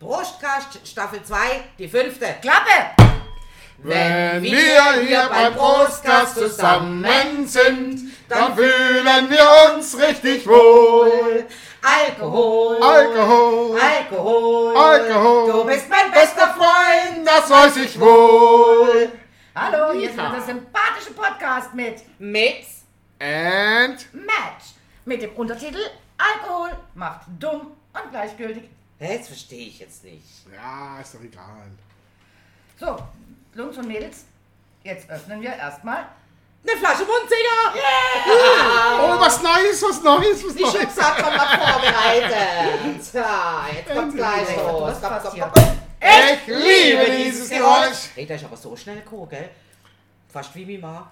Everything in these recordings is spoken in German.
Brustkast, Staffel 2, die fünfte. Klappe! Wenn wir hier beim Brustkast zusammen sind, dann fühlen wir uns richtig wohl. Alkohol. Alkohol, Alkohol. Alkohol. Du bist mein bester Freund. das weiß ich wohl. Hallo, hier ist wieder der sympathische Podcast mit Mit. And Match. Mit dem Untertitel Alkohol macht dumm und gleichgültig. Das verstehe ich jetzt nicht. ja, ist doch egal. So, Jungs und Mädels, jetzt öffnen wir erstmal. Eine Flasche Mundsinger. Oh, was Neues, was Neues, was Die Neues. Schutzsack kommt noch vorbereitet. Ja, jetzt kommt's gleich los. Das Komm, passt komm, hier. komm, komm. Ich liebe dieses Geräusch. Der ist aber so schnell gekommen, gell? Fast wie Mima.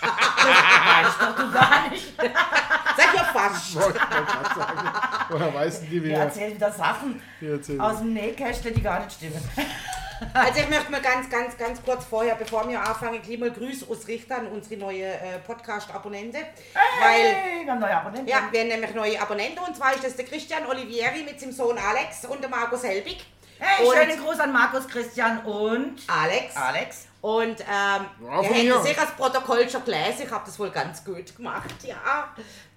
Weiß doch du gar nicht. Sag ja fast. Wollte ich grad sagen. Woher weißt du die Der wieder? erzählt wieder Sachen Die erzählen. aus dem Nähkästchen, die gar nicht stimmen. Also ich möchte mal ganz, ganz, ganz kurz vorher, bevor wir anfangen, gleich mal Grüße ausrichten an unsere neue äh, Podcast-Abonnente. Weil, Hey, wir haben neue Abonnenten. ja, wir haben nämlich neue Abonnenten und zwar ist das der Christian Olivieri mit seinem Sohn Alex und der Markus Helbig. Hey, und schönen Gruß an Markus, Christian und Alex. Alex. Und ähm, Ja, mir. hättet sich das Protokoll schon gelesen, ich habe das wohl ganz gut gemacht, ja.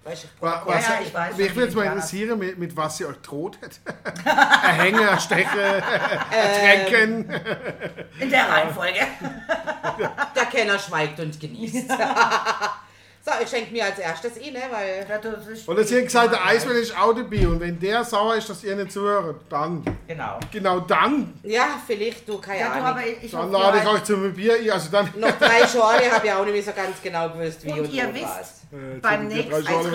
Weißt Protokoll. Was, Ja, ich weiß mich würde jetzt mal interessieren, mit, mit was sie euch droht hat. Erhängen, erstechen, ertränken. In der Reihenfolge. Der Kenner schweigt und genießt. so, ich schenke mir als erstes ihn, ne, weil... Das ist- Und sie hat gesagt, der Eismann ist auch dabei. Und wenn der sauer ist, dass ihr nicht zuhört, dann, Genau. genau dann, Ja, vielleicht, du, keine Ja, du, Ahnung. aber ich dann lade ich euch zum Bier ein. Also dann, Noch drei Schorle habe ich auch nicht mehr so ganz genau gewusst, wie Und und, ihr wisst, was. Äh, beim nächsten sind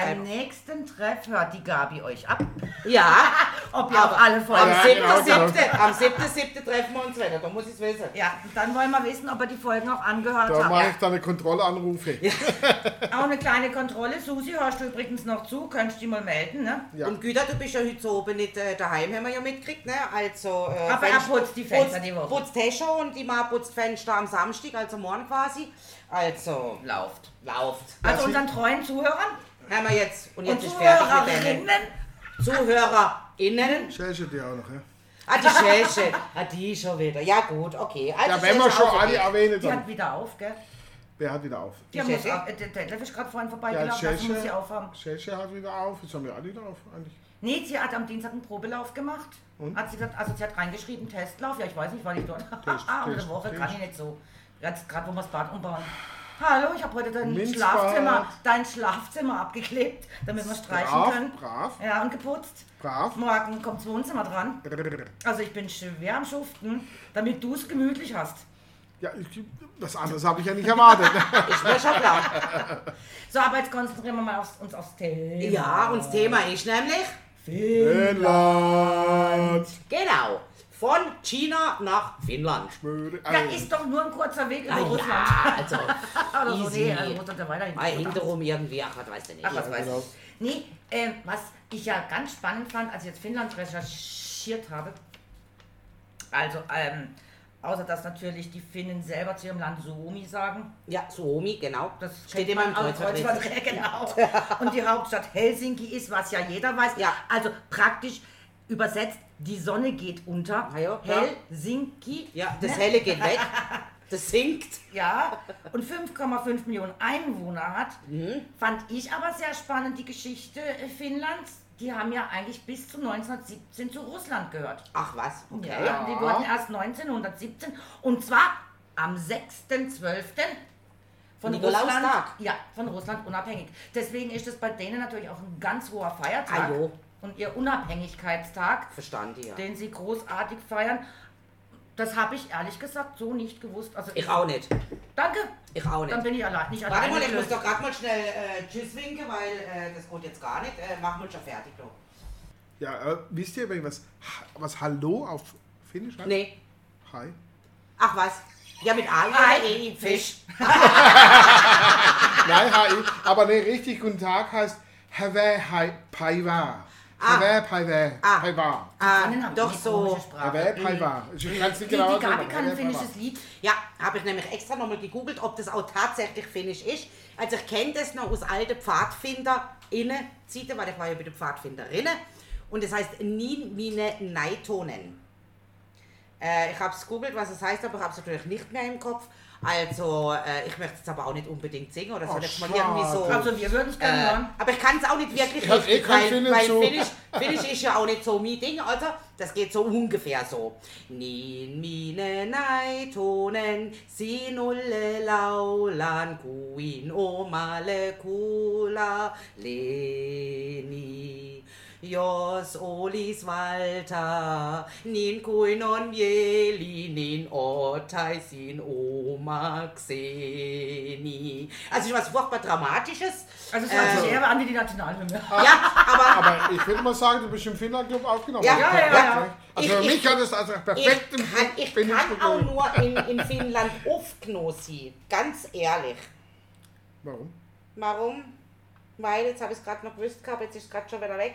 beim nächsten Treff hört die Gabi euch ab, Ja, ob ihr auch Aber alle am Folgen Ja, 7.7. genau, am 7.7. treffen wir uns wieder, da muss ich es wissen. Ja, dann wollen wir wissen, ob ihr die Folgen auch angehört Da mache habt. ich dann eine Kontrollanrufe. Auch eine kleine Kontrolle. Susi, hörst du übrigens noch zu? Könntest du dich mal melden, ne? Ja. Und Güter, du bist ja heute so oben nicht äh, daheim, haben wir ja mitgekriegt, ne? Also, äh, Aber er putzt die Fenster putzt, die Woche. Putzt Tescho und die Ma putzt Fenster am Samstag, also morgen quasi. Also, Lauft. lauft. Also unseren treuen Zuhörern Haben wir jetzt, und und jetzt ist fertig mit denen. Zuhörerinnen. ZuhörerInnen. Schäche die auch noch, ja? Ah, die Schäche. Ah, die schon wieder. Ja, gut, okay. Also Ja, wenn wir schon alle okay. erwähnen, Die hat wieder auf, gell? Wer hat wieder auf? Die haben Die Schäche? auf, äh, der Detlef ist gerade vorhin Ja, vorbeigelaufen, also muss sie Schäche, aufhaben. Schäche hat wieder auf. Jetzt haben wir alle wieder auf, eigentlich. Nee, sie hat am Dienstag einen Probelauf gemacht. Und? Hat sie gesagt, also sie hat reingeschrieben, Testlauf. Ja, ich weiß nicht, weil ich dort. Test, Eine Test, Woche Test. kann ich nicht so. Jetzt gerade, wo wir das Bad umbauen. Hallo, ich habe heute dein Minzbad. Schlafzimmer, dein Schlafzimmer abgeklebt, damit wir streichen Brav, können. brav, Ja, und geputzt. brav. Morgen kommt das Wohnzimmer dran. Also ich bin schwer am Schuften, damit du es gemütlich hast. Ja, ich, das andere habe ich ja nicht erwartet. Ist mir schon klar. So, aber jetzt konzentrieren wir mal aufs, uns aufs Thema. Ja, und das Thema ist nämlich, Finnland. genau, von China nach Finnland. Ja, ist doch nur ein kurzer Weg über Ah, Russland. ja, also, Oder so, easy. nee, also Russland ja weiterhin. hinterrum irgendwie, ach, was weiß ich nicht. Ach, was weiß genau. ich. Nee, ähm, was ich ja ganz spannend fand, als ich jetzt Finnland recherchiert habe, also, ähm, außer dass natürlich die Finnen selber zu ihrem Land Suomi sagen, Ja, Suomi, genau. das steht immer im Kreuzworträtsel. Kreuzworträtsel, genau. Und die Hauptstadt Helsinki ist, was ja jeder weiß. Ja. Also praktisch übersetzt, die Sonne geht unter. Ah ja, klar. Helsinki. Ja, das Helle geht weg. Das sinkt. Ja, und 5,5 Millionen Einwohner hat, Mhm. fand ich aber sehr spannend die Geschichte Finnlands. Die haben ja eigentlich bis zu 1917 zu Russland gehört. Ach was, okay. Ja, die wurden erst 1917 und zwar am 6.12. von. Russland, ja, von Russland unabhängig. Deswegen ist es bei denen natürlich auch ein ganz hoher Feiertag. Ah, jo. Und ihr Unabhängigkeitstag, Verstanden, ja. den sie großartig feiern. Das habe ich ehrlich gesagt so nicht gewusst. Also Ich auch nicht. Danke. Ich auch nicht. Dann bin ich allein, nicht Warte alleine. mal, ich muss doch gerade mal schnell äh, Tschüss winken, weil äh, das geht jetzt gar nicht. Äh, machen wir schon fertig, du. Ja, äh, wisst ihr, übrigens, was, was Hallo auf Finnisch heißt? Nee. Hi. Ach was. Ja, mit A oder E. Fisch. Nein, hi. Aber ne, richtig guten Tag heißt Have Hai Paiva. Ah. Have Paiva. Ah. Paiva. Ah, doch so. Have Paiva. Ich kann es Die, nicht die genau Gabi sagen, kann ein finnisches Paiva. Lied. Ja, habe ich nämlich extra nochmal gegoogelt, ob das auch tatsächlich finnisch ist. Also ich kenne das noch aus alten PfadfinderInnen-Zeiten, weil ich war ja bei den Pfadfinderinnen. und es heißt Ninmine Neitonen. Äh, ich habe es googelt, was es heißt, aber ich habe es natürlich nicht mehr im Kopf. Also, äh, ich möchte es aber auch nicht unbedingt singen oder so. Oh, das mal irgendwie so. Also wir würden es gerne Äh, aber ich kann es auch nicht wirklich Ich eh richtig, kein weil, weil so. Finnisch, Finnisch ist ja auch nicht so mein Ding, also das geht so ungefähr so. Niin mine naitonen, sinulle laulan kuin omalle kuula leni. Jos olis valta, niin kuin on mieli, niin ottaisin omakseni. Also schon was furchtbar Dramatisches. Also es hört sich Äh, eher an wie die Nationalhymne. ja, aber Aber ich würde mal sagen, du bist im Finnland-Club aufgenommen. Ja, ja, ja, ja. Also Ich- mich ich- hat es also ich perfekt im kann, ich kann auch bekommen. nur in, in Finnland aufgenossen. Ganz ehrlich. Warum? Warum? Weil, jetzt habe ich es gerade noch gewusst gehabt, jetzt ist es gerade schon wieder weg.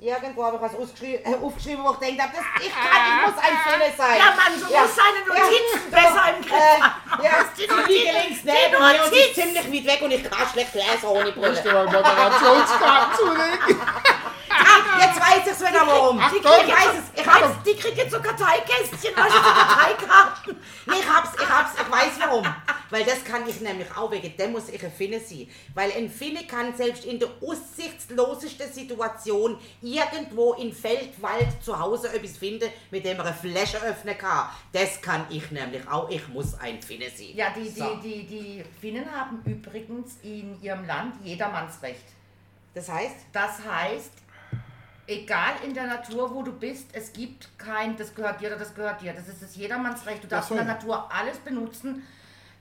Irgendwo habe ich was äh, aufgeschrieben, wo ich denke, das, ich, kann, ich muss ein Finne sein. Ja, Mann, so muss seine Notizen besser im Griff haben. Äh, ja, Die die Notizen- liege links die neben mir und ist ziemlich weit weg und ich kann schlecht lesen ohne Musst Brille. du mal Moderationskarten zulegen? Ah, jetzt weiß ich es wieder warum. Die Ich kriegen weiß es, ich hab's. Die kriegen jetzt so Karteikästchen, weißt du, so Karteikarten. Nee, ich hab's, ich hab's, ich weiß warum. Weil das kann ich nämlich auch wegen dem muss ich ein Finne sein. Weil ein Finne kann selbst in der aussichtslosesten Situation irgendwo in Feld, Wald, zu Hause etwas finden, mit dem er eine Flasche öffnen kann. Das kann ich nämlich auch. Ich muss ein Finne sein. Ja, die, die, So. die, die Finnen haben übrigens in ihrem Land jedermannsrecht. Das heißt, Das heißt, egal in der Natur, wo du bist, es gibt kein, das gehört dir oder das gehört dir. Das ist das Jedermannsrecht. Du darfst in der Natur alles benutzen.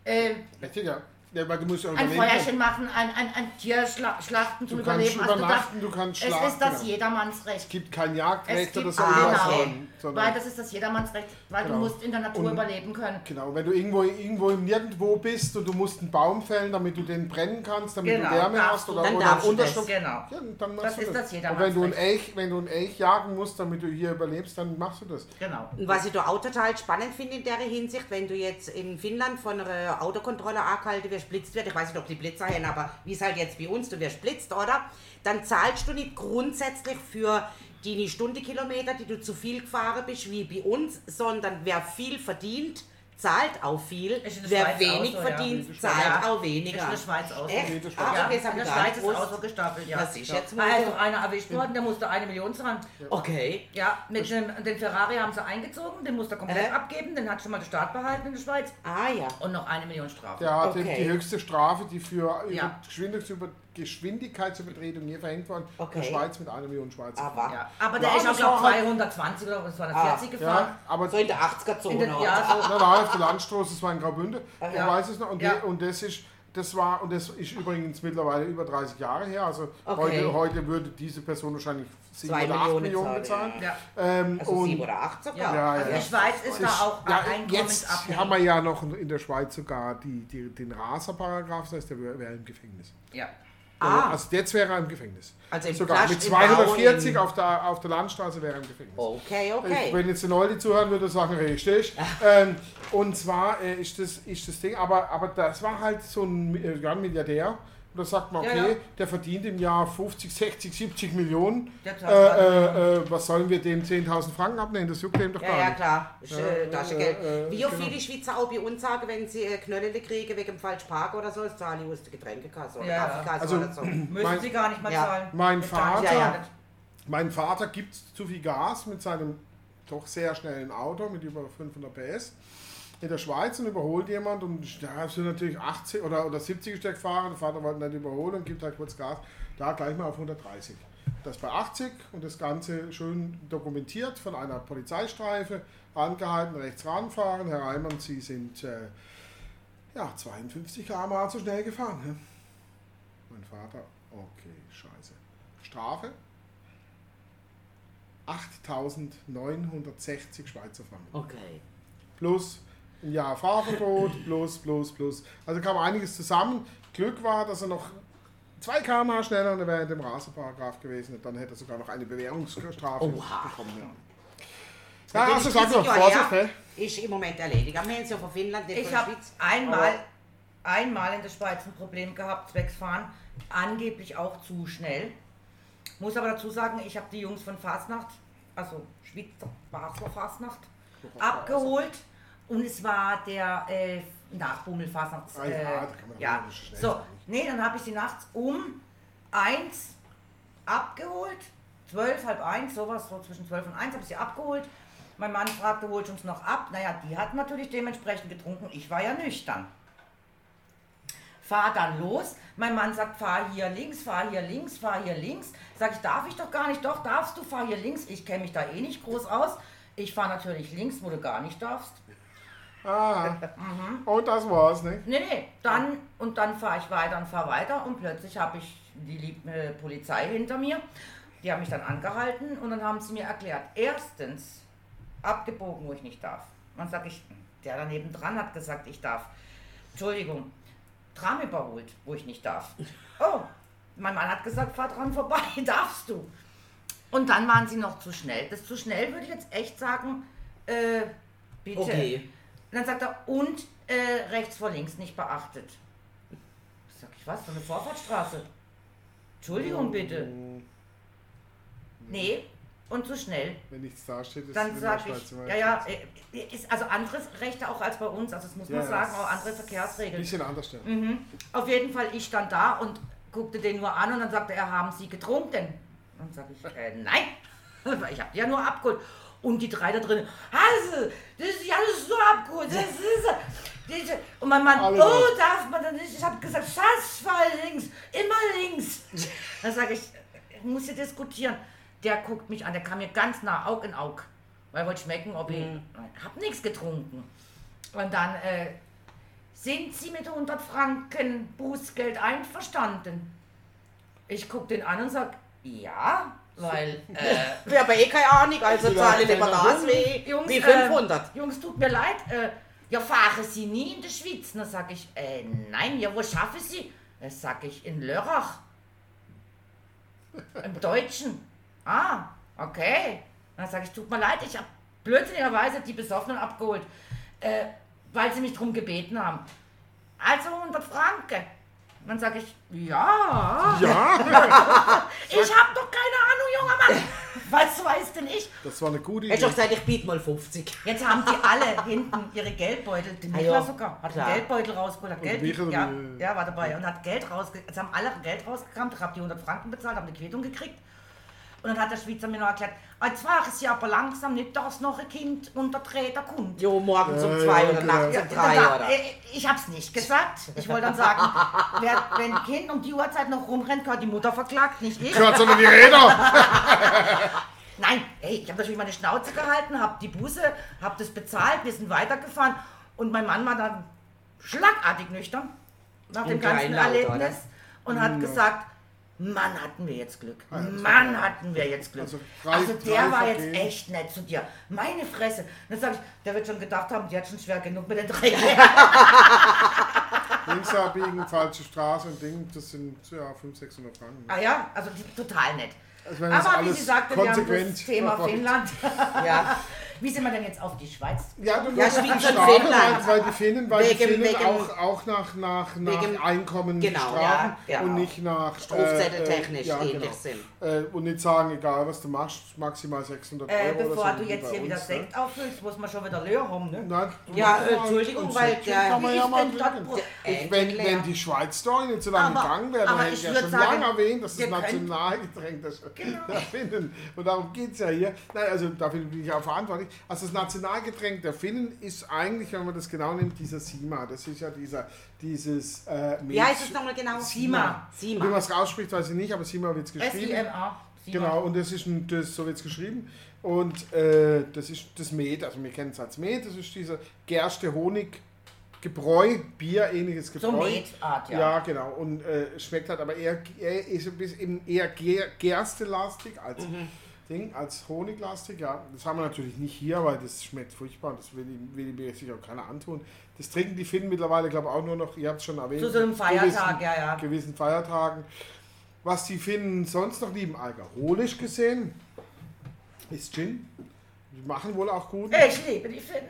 Äh, Richtig, ja. ja. Weil du musst ja ein. Feuerchen machen, ein, ein, ein Tier schla schlachten zum Du kannst Überleben. Also übernachten, du du kannst es schlafen. ist das genau. Jedermannsrecht. Es gibt kein Es Jagdrecht gibt, oder so irgendwas, okay. Sondern- weil das ist das Jedermannsrecht, weil Genau. du musst in der Natur Und- überleben können. Genau, wenn du irgendwo, irgendwo im Nirgendwo bist und du musst einen Baum fällen, damit du den brennen kannst, damit Genau, du Wärme darfst hast du. oder, Dann oder darfst du das. Unterschlupf. Genau. Ja, dann machst Das du ist das Und wenn du, einen Jedermannsrecht. Elch, wenn du einen Elch jagen musst, damit du hier überlebst, dann machst du das. Genau. Und was ich da auch total spannend finde in der Hinsicht, wenn du jetzt in Finnland von einer Autokontrolle angehalten wirst, blitzt wird, ich weiß nicht, ob die Blitzer haben, aber wie es halt jetzt bei uns, du wirst blitzt, oder? Dann zahlst du nicht grundsätzlich für die Stundenkilometer, die du zu viel gefahren bist, wie bei uns, sondern wer viel verdient, zahlt auch viel. Ist in der Wer Schweiz wenig auch so, ja. verdient, Ja. zahlt auch Ist weniger. in der Schweiz auch so. Echt? Der Schweiz. Ah, Ja, okay, das in der Schweiz ist auch so gestapelt, ja. Was ist ja. jetzt Da mal ist so? doch einer erwischt worden, der musste eine Million zahlen. Okay. Ja, mit dem, den Ferrari haben sie eingezogen, den musste er komplett Äh? abgeben, den hat schon mal der Staat behalten in der Schweiz Ah ja. und noch eine Million Strafe. Der hat Okay. die höchste Strafe, die für Ja. Geschwindigkeitsüber Geschwindigkeitsübertretung je verhängt worden, in Okay. der Schweiz mit einer Million Schweizer. Aber Ja, aber der Ja, ist auch, glaube war halt- 220 oder was war das, Ah, 40 gefahren. Ja, aber so in der In 80er-Zone. den, oder? ja, so, Nein, nein, auf der Landstraße, das war in Graubünden, ich ja. weiß es noch. Und, Ja. die, und das ist, das war, und das ist übrigens mittlerweile über 30 Jahre her. Also Okay. heute, heute würde diese Person wahrscheinlich 7 Zwei oder 8 Millionen Millionen zahlen, bezahlen. ja. Ähm, Also und sieben oder acht sogar. Ja, Ja, also ja. die Schweiz ist da auch ja, jetzt haben wir ja noch in der Schweiz sogar die, die, den Raser-Paragraph, das heißt, der wäre wäre im Gefängnis. Ja. Ah. Also jetzt wäre er im Gefängnis. Also im sogar mit im 240 Bau, auf der, auf der Landstraße wäre er im Gefängnis. Okay, Ich, okay. wenn jetzt der Leute zuhören würde, sagen richtig. ähm, und zwar äh, ist, das, ist das Ding, aber, aber das war halt so ein, äh, ja, ein Milliardär. Und da sagt man, Ja, okay, ja. der verdient im Jahr 50, 60, 70 Millionen. Äh, äh, äh, was sollen wir dem 10.000 Franken abnehmen? Das juckt dem doch Ja, gar ja, nicht. klar. Ist, äh, Ja, Taschengeld. äh, äh, Wie auch genau. viele Schweizer auch bei uns sagen, wenn sie äh, Knöllele kriegen wegen dem falschen Park oder so, das zahle ich aus der Getränkekasse oder Ja, ja. Kaffeekasse Also, oder so. Müssen mein- sie gar nicht mal Ja. zahlen. Mein Das zahlen Vater- ja nicht. Mein Vater gibt zu viel Gas mit seinem doch sehr schnellen Auto mit über 500 PS in der Schweiz und überholt jemand und da sind natürlich 80 oder, oder 70 Stück gefahren. Der Vater wollte nicht überholen und gibt halt kurz Gas. Da gleich mal auf 130. Das bei 80 und das Ganze schön dokumentiert von einer Polizeistreife. Angehalten, rechts ranfahren. Herr Reimann, Sie sind äh, ja, 52 km/h zu schnell gefahren. Ne? Mein Vater, okay, scheiße. Strafe 8.960 Schweizer Franken. Okay. Plus Jahr Fahrverbot, plus, plus, plus. Also kam einiges zusammen. Glück war, dass er noch 2 km schneller und er wäre in dem Rasenparagraf gewesen. Und dann hätte er sogar noch eine Bewährungsstrafe Oha. bekommen. Ja, ja also doch, 40 Jahre Vorsicht, her. ne? Ist im Moment erledigt. Am Ende ja von Finnland, Ich habe einmal, einmal in der Schweiz ein Problem gehabt, zwecks Fahren, angeblich auch zu schnell. Muss aber dazu sagen, ich habe die Jungs von Fastnacht, also Schweizer Basler Fastnacht, abgeholt. Und es war der äh, Nachbummel Fastnachts. Ah ja, äh, da kann man ja. doch nicht So, sein. nee, dann habe ich sie nachts um eins abgeholt. Zwölf, halb eins, sowas, so zwischen zwölf und eins habe ich sie abgeholt. Mein Mann fragte, holt uns noch ab. Naja, die hat natürlich dementsprechend getrunken. Ich war ja nüchtern. Fahr dann los. Mein Mann sagt, fahr hier links, fahr hier links, fahr hier links. Sag ich, darf ich doch gar nicht. Doch, darfst du, fahr hier links. Ich kenne mich da eh nicht groß aus. Ich fahre natürlich links, wo du gar nicht darfst. Ah, Mhm. und das war's, ne? Nee, nee, dann und dann fahre ich weiter und fahre weiter und plötzlich habe ich die liebe äh, Polizei hinter mir. Die haben mich dann angehalten und dann haben sie mir erklärt, erstens abgebogen, wo ich nicht darf. Dann sage ich, der daneben dran hat gesagt, ich darf. Entschuldigung, Tram überholt, wo ich nicht darf. Oh, mein Mann hat gesagt, fahr dran vorbei, darfst du. Und dann waren sie noch zu schnell. Das zu schnell würde ich jetzt echt sagen, äh, bitte. Okay. Und dann sagt er, und äh, rechts vor links nicht beachtet. Sag ich, was, für eine Vorfahrtsstraße? Entschuldigung bitte. Nee, und zu schnell. Wenn nichts da steht, ist Dann sag ich, ja, ja, etwas. äh, ist also anderes Rechte auch als bei uns, also das muss Ja, man sagen, auch andere Ein Verkehrsregeln. bisschen anders, ja. Mhm. Auf jeden Fall, ich stand da und guckte den nur an und dann sagte er, haben Sie getrunken? Dann sage ich, äh, nein, ich habe die ja nur abgeholt. Und die drei da drin, also, das ist ja alles so abgeholt, das ist... das- Und mein Mann, Alle oh, darf man das nicht? Ich habe gesagt, Schatz, fahr links, immer links. Dann sage ich, ich muss hier diskutieren. Der guckt mich an, der kam mir ganz nah, Aug in Aug. Weil er wollte schmecken, ob ich... Ich habe nichts getrunken. Und dann, äh, sind Sie mit 100 Franken Bußgeld einverstanden? Ich gucke den an und sag, ja, weil, äh, Wir haben eh keine Ahnung, also zahle lieber das wie, Jungs, wie 500. Äh, Jungs, tut mir leid, äh, ja, fahren Sie nie in die Schweiz? Dann sag ich, äh, nein, ja, wo schaffen Sie? Dann sag ich, in Lörrach. Im Deutschen. Ah, okay. Dann sag ich, tut mir leid, ich habe blödsinnigerweise die Besoffenen abgeholt, äh, weil sie mich drum gebeten haben. Also 100 Franken. Dann sag ich, ja. Ja, Ich hab doch keine Ahnung, junger Mann. Was weiß denn ich? das war eine gute Hätte ich Idee. doch gesagt, ich biete mal 50. Jetzt haben die alle hinten ihre Geldbeutel. Den Ah, Niklas ja, sogar hat klar. einen Geldbeutel rausgeholt. Hat Geld, Michael, ja, ja, war dabei. Und hat Geld rausgekramt. Jetzt haben alle Geld rausgekramt. Ich habe die 100 Franken bezahlt, habe eine Quittung gekriegt. Und dann hat der Schweizer mir noch erklärt, jetzt fahren Sie aber langsam nicht, dass noch ein Kind unter Träder kommt. Jo, morgens um Ja, zwei ja, oder genau. nachts Ja, um drei, oder? äh, Ich hab's nicht gesagt. Ich wollte dann sagen, wer, wenn ein Kind um die Uhrzeit noch rumrennt, gehört die Mutter verklagt, nicht ich. Gehört sondern die Räder. Nein, ey, ich habe natürlich meine Schnauze gehalten, habe die Buße, habe das bezahlt, wir sind weitergefahren und mein Mann war dann schlagartig nüchtern nach dem ganzen Erlebnis und hat gesagt, Mann, hatten wir jetzt Glück. das war Mann, hatten wir jetzt Glück. Also Also, drei- der drei war jetzt Vergehen. echt nett zu dir. Meine Fresse. Dann sag ich, der wird schon gedacht haben, die hat schon schwer genug mit den drei Links abbiegen, falsche Straße und Ding, das sind ja 500, 600 Franken. Ah ja, also total nett. Also Aber wie sie sagte, wir haben das Thema. Finnland. Ja. Wie sind wir denn jetzt auf die Schweiz? Ja, du Ja, die Strafe, Finnland. Weil, weil die Finnen, weil die Wegen- Finnen wegen- auch, auch nach, nach, nach Wegen- Einkommen Genau, strafen ja, ja. und nicht nach Strafzetteltechnisch ja, ähnlich genau. sind. Äh, und nicht sagen, egal was du machst, maximal 600 Äh, Euro. bevor oder so, du jetzt hier wieder uns, ne? Sekt auffüllst, muss man schon wieder leer haben, ne? Nein, Ja, äh, Entschuldigung, weil der- ja das Ich, wenn, wenn die Schweiz da nicht so lange gegangen wäre, dann hätte ich ja schon sagen, lange erwähnt, dass das Nationalgetränk Genau. der Finnen. Und darum geht es ja hier. Nein, also dafür bin ich auch verantwortlich. Also das Nationalgetränk der Finnen ist eigentlich, wenn man das genau nimmt, dieser Sima. Das ist ja dieser, dieses äh, Milch. Wie heißt es nochmal genau? Sima. Wie man Sima. es ausspricht, weiß ich nicht, aber Sima wird es geschrieben. S-I-M-A. Genau, und das ist ein, das, so wird es geschrieben. Und äh, das ist das Met, also wir kennen es als Met, das ist dieser Gerste, Honig, Gebräu, Bier, ähnliches Gebräu. So Metart, ja. Ja, genau. Und äh, schmeckt halt aber eher, eher ist ein bisschen eben eher ger, gerstelastig als Mhm. Ding, als Honiglastig, ja. Das haben wir natürlich nicht hier, weil das schmeckt furchtbar und das will, ich- will mir sicher auch keiner antun. Das trinken die Finnen mittlerweile, glaube ich, auch nur noch, ihr habt es schon erwähnt. Zu so einem Feiertag, gewissen- ja, ja. gewissen Feiertagen. Was die Finnen sonst noch lieben, alkoholisch gesehen, ist Gin. Die machen wohl auch gut. Ich liebe die Finnen.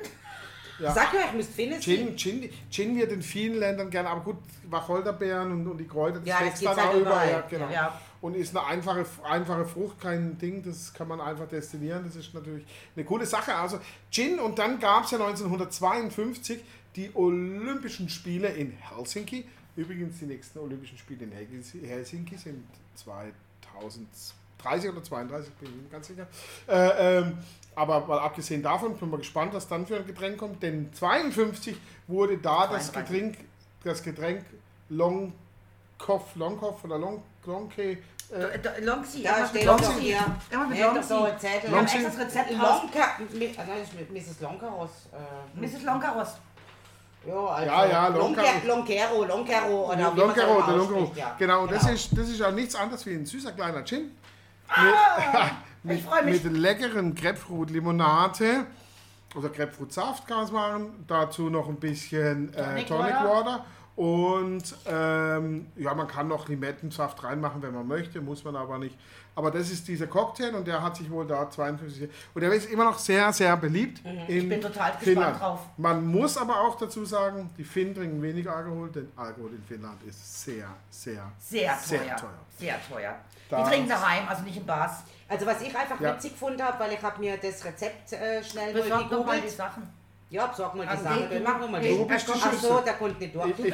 Ja. Sag euch, müsst finden. Gin, Gin, Gin wird in vielen Ländern gerne, aber gut, Wacholderbeeren und, und die Kräuter, das Ja, wächst dann halt auch überall. Ja, genau. Ja. Und ist eine einfache, einfache Frucht, kein Ding, das kann man einfach destillieren, das ist natürlich eine coole Sache. Also Gin und dann gab es ja 1952 die Olympischen Spiele in Helsinki. Übrigens, die nächsten Olympischen Spiele in Helsinki sind 2030 oder 32, bin ich mir ganz sicher. Äh, ähm, aber mal abgesehen davon, bin mal gespannt, was dann für ein Getränk kommt. Denn 52 wurde da das 32. Getränk, das Getränk Long Koff, Longkoff oder Long, Longke, äh, Longsi, Da steht Longsi. Ja, Longsi. Longsi. extra das Rezept. Lonka, das Mrs. Lonkeros. Äh, Mrs. Longaros. ja, also Ja, ja, Lonker- Lonkero, Lonkero oder so der ausspricht, ja. Genau, und das ist, das ist auch nichts anderes wie ein süßer kleiner Gin. Mit, freu mich. mit leckeren Grapefruit-Limonade oder Grapefruit-Saft kann es machen. Dazu noch ein bisschen äh, Tonic Tonic Water. Water. Und ähm, ja, man kann noch Limettensaft reinmachen, wenn man möchte, muss man aber nicht. Aber das ist dieser Cocktail und der hat sich wohl da 52 und der ist immer noch sehr, sehr beliebt. Ich Mhm. bin total gespannt Finnland. drauf. Man muss aber auch dazu sagen, die Finnen trinken wenig Alkohol, denn Alkohol in Finnland ist sehr, sehr, Sehr teuer. Sehr teuer. Sehr teuer. Da- Die trinken daheim, also nicht im Bars. Also was ich einfach Ja. witzig gefunden habe, weil ich habe mir das Rezept äh, schnell mal Besorg doch mal die. Sachen. Ja, besorg mal die Also Sache. die- Dann machen wir mal die- den. Du bist Ach so, der kommt nicht durch. Ich, ich.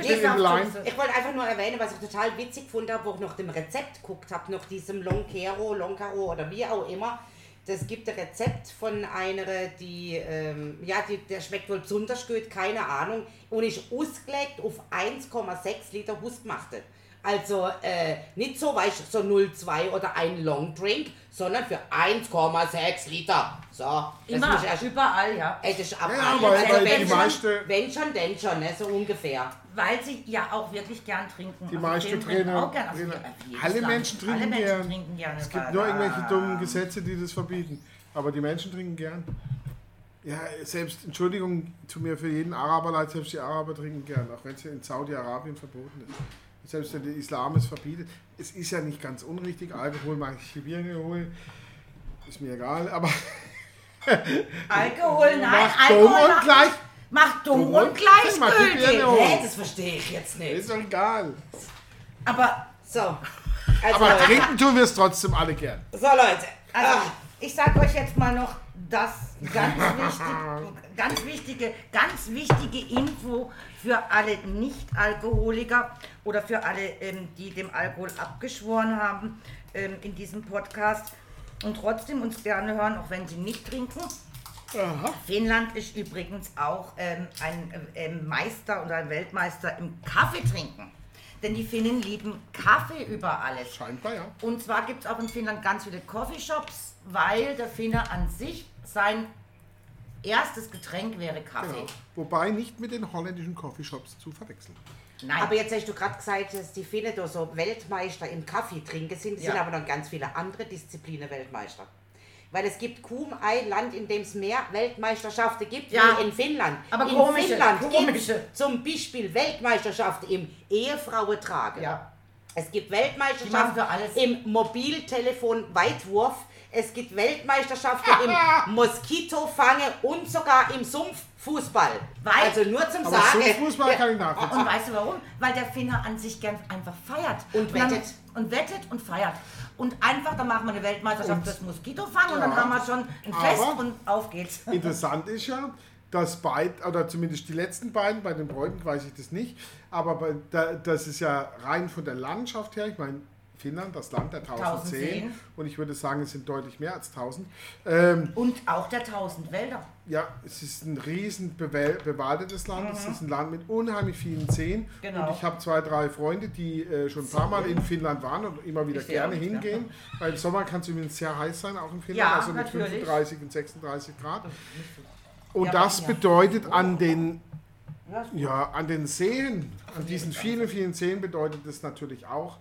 Soße. Ich wollte einfach nur erwähnen, was ich total witzig gefunden habe, wo ich nach dem Rezept geguckt habe, nach diesem Lonkero, Lonkaro oder wie auch immer. Das gibt ein Rezept von einer, die, ähm, ja, die, der schmeckt wohl besonders gut, keine Ahnung, und ist ausgelegt auf 1,6 Liter Hustmachte. Also äh, nicht so, weißt so 0,2 oder ein Long Drink, sondern für 1,6 Liter. So, Immer, erst überall, ja. Das ist ab Ja, weil- also weil wenn die schon, meiste- wenn schon, denn schon, ne, so ungefähr. Weil sie ja auch wirklich gern trinken. Die Also meisten Trainer- auch gern. Also Trainer- alle. Menschen trinken Alle Menschen gern. trinken gerne. Es gibt nur irgendwelche dummen Gesetze, die das verbieten. Aber die Menschen trinken gern. Ja, selbst, Entschuldigung, tut mir für jeden Araber leid, selbst die Araber trinken gern, auch wenn es in Saudi-Arabien verboten ist. Selbst wenn der Islam es verbietet. Es ist ja nicht ganz unrichtig, Alkohol mag ich Alkohol, ist mir egal, aber Alkohol, nein, macht dumm Alkohol und macht, gleich. macht dumm Dumm und und gleichgültig. Hä, das verstehe ich jetzt nicht. Ist doch egal. Aber, So. Also, Aber trinken tun wir es trotzdem alle gern. so Leute. also, ich sage euch jetzt mal noch das ganz wichtige, ganz wichtige, ganz wichtige Info für alle Nicht-Alkoholiker oder für alle, ähm, die dem Alkohol abgeschworen haben ähm, in diesem Podcast und trotzdem uns gerne hören, auch wenn sie nicht trinken. Aha. Finnland ist übrigens auch ähm, ein äh, ähm, Meister oder ein Weltmeister im Kaffee trinken. Denn die Finnen lieben Kaffee über alles. Scheinbar ja. Und zwar gibt es auch in Finnland ganz viele Coffeeshops, weil der Finne an sich sein erstes Getränk wäre Kaffee. Genau. Wobei nicht mit den holländischen Coffeeshops zu verwechseln. Nein, aber jetzt hast du gerade gesagt, dass die Finnen da so Weltmeister im Kaffee trinken sind. Es Ja. sind aber noch ganz viele andere Disziplinen Weltmeister. Weil es gibt kaum ein Land, in dem es mehr Weltmeisterschaften gibt Ja. wie in Finnland. Aber in komische, Finnland komische. zum Beispiel Weltmeisterschaften im Ehefrauentragen. Ja. Es gibt Weltmeisterschaften im Mobiltelefon-Weitwurf. Es gibt Weltmeisterschaften im Moskitofangen und sogar im Sumpffußball. Weil- also nur zum Aber Sagen. so Fußball kann ich Und nachvollziehen. weißt du warum? Weil der Finne an sich gern einfach feiert. Und wettet. Und wettet und feiert. Und einfach, dann machen wir eine Weltmeisterschaft Und- fürs Moskitofangen und Ja. dann haben wir schon ein Aber- Fest und auf geht's. Interessant ist ja, dass beid, oder zumindest die letzten beiden, bei den Bräuten weiß ich das nicht, aber bei, da, das ist ja rein von der Landschaft her, ich meine, Finnland, das Land der 1000 1000 Seen, Seen. und ich würde sagen, es sind deutlich mehr als 1000. Ähm, Und auch der tausend Wälder. ja, es ist ein riesen bewaldetes Land, es ist ein Land mit unheimlich vielen Seen Mhm. Genau. und ich habe zwei, drei Freunde, die äh, schon ein paar Mal in Finnland waren und immer wieder Ich gerne hingehen, weil im Sommer kann es übrigens sehr heiß sein, auch in Finnland, Ja, also mit natürlich. 35 und 36 Grad. Und Ja, das ja. bedeutet an den, ist gut. ja, an den Seen, an diesen vielen, vielen Seen bedeutet es natürlich auch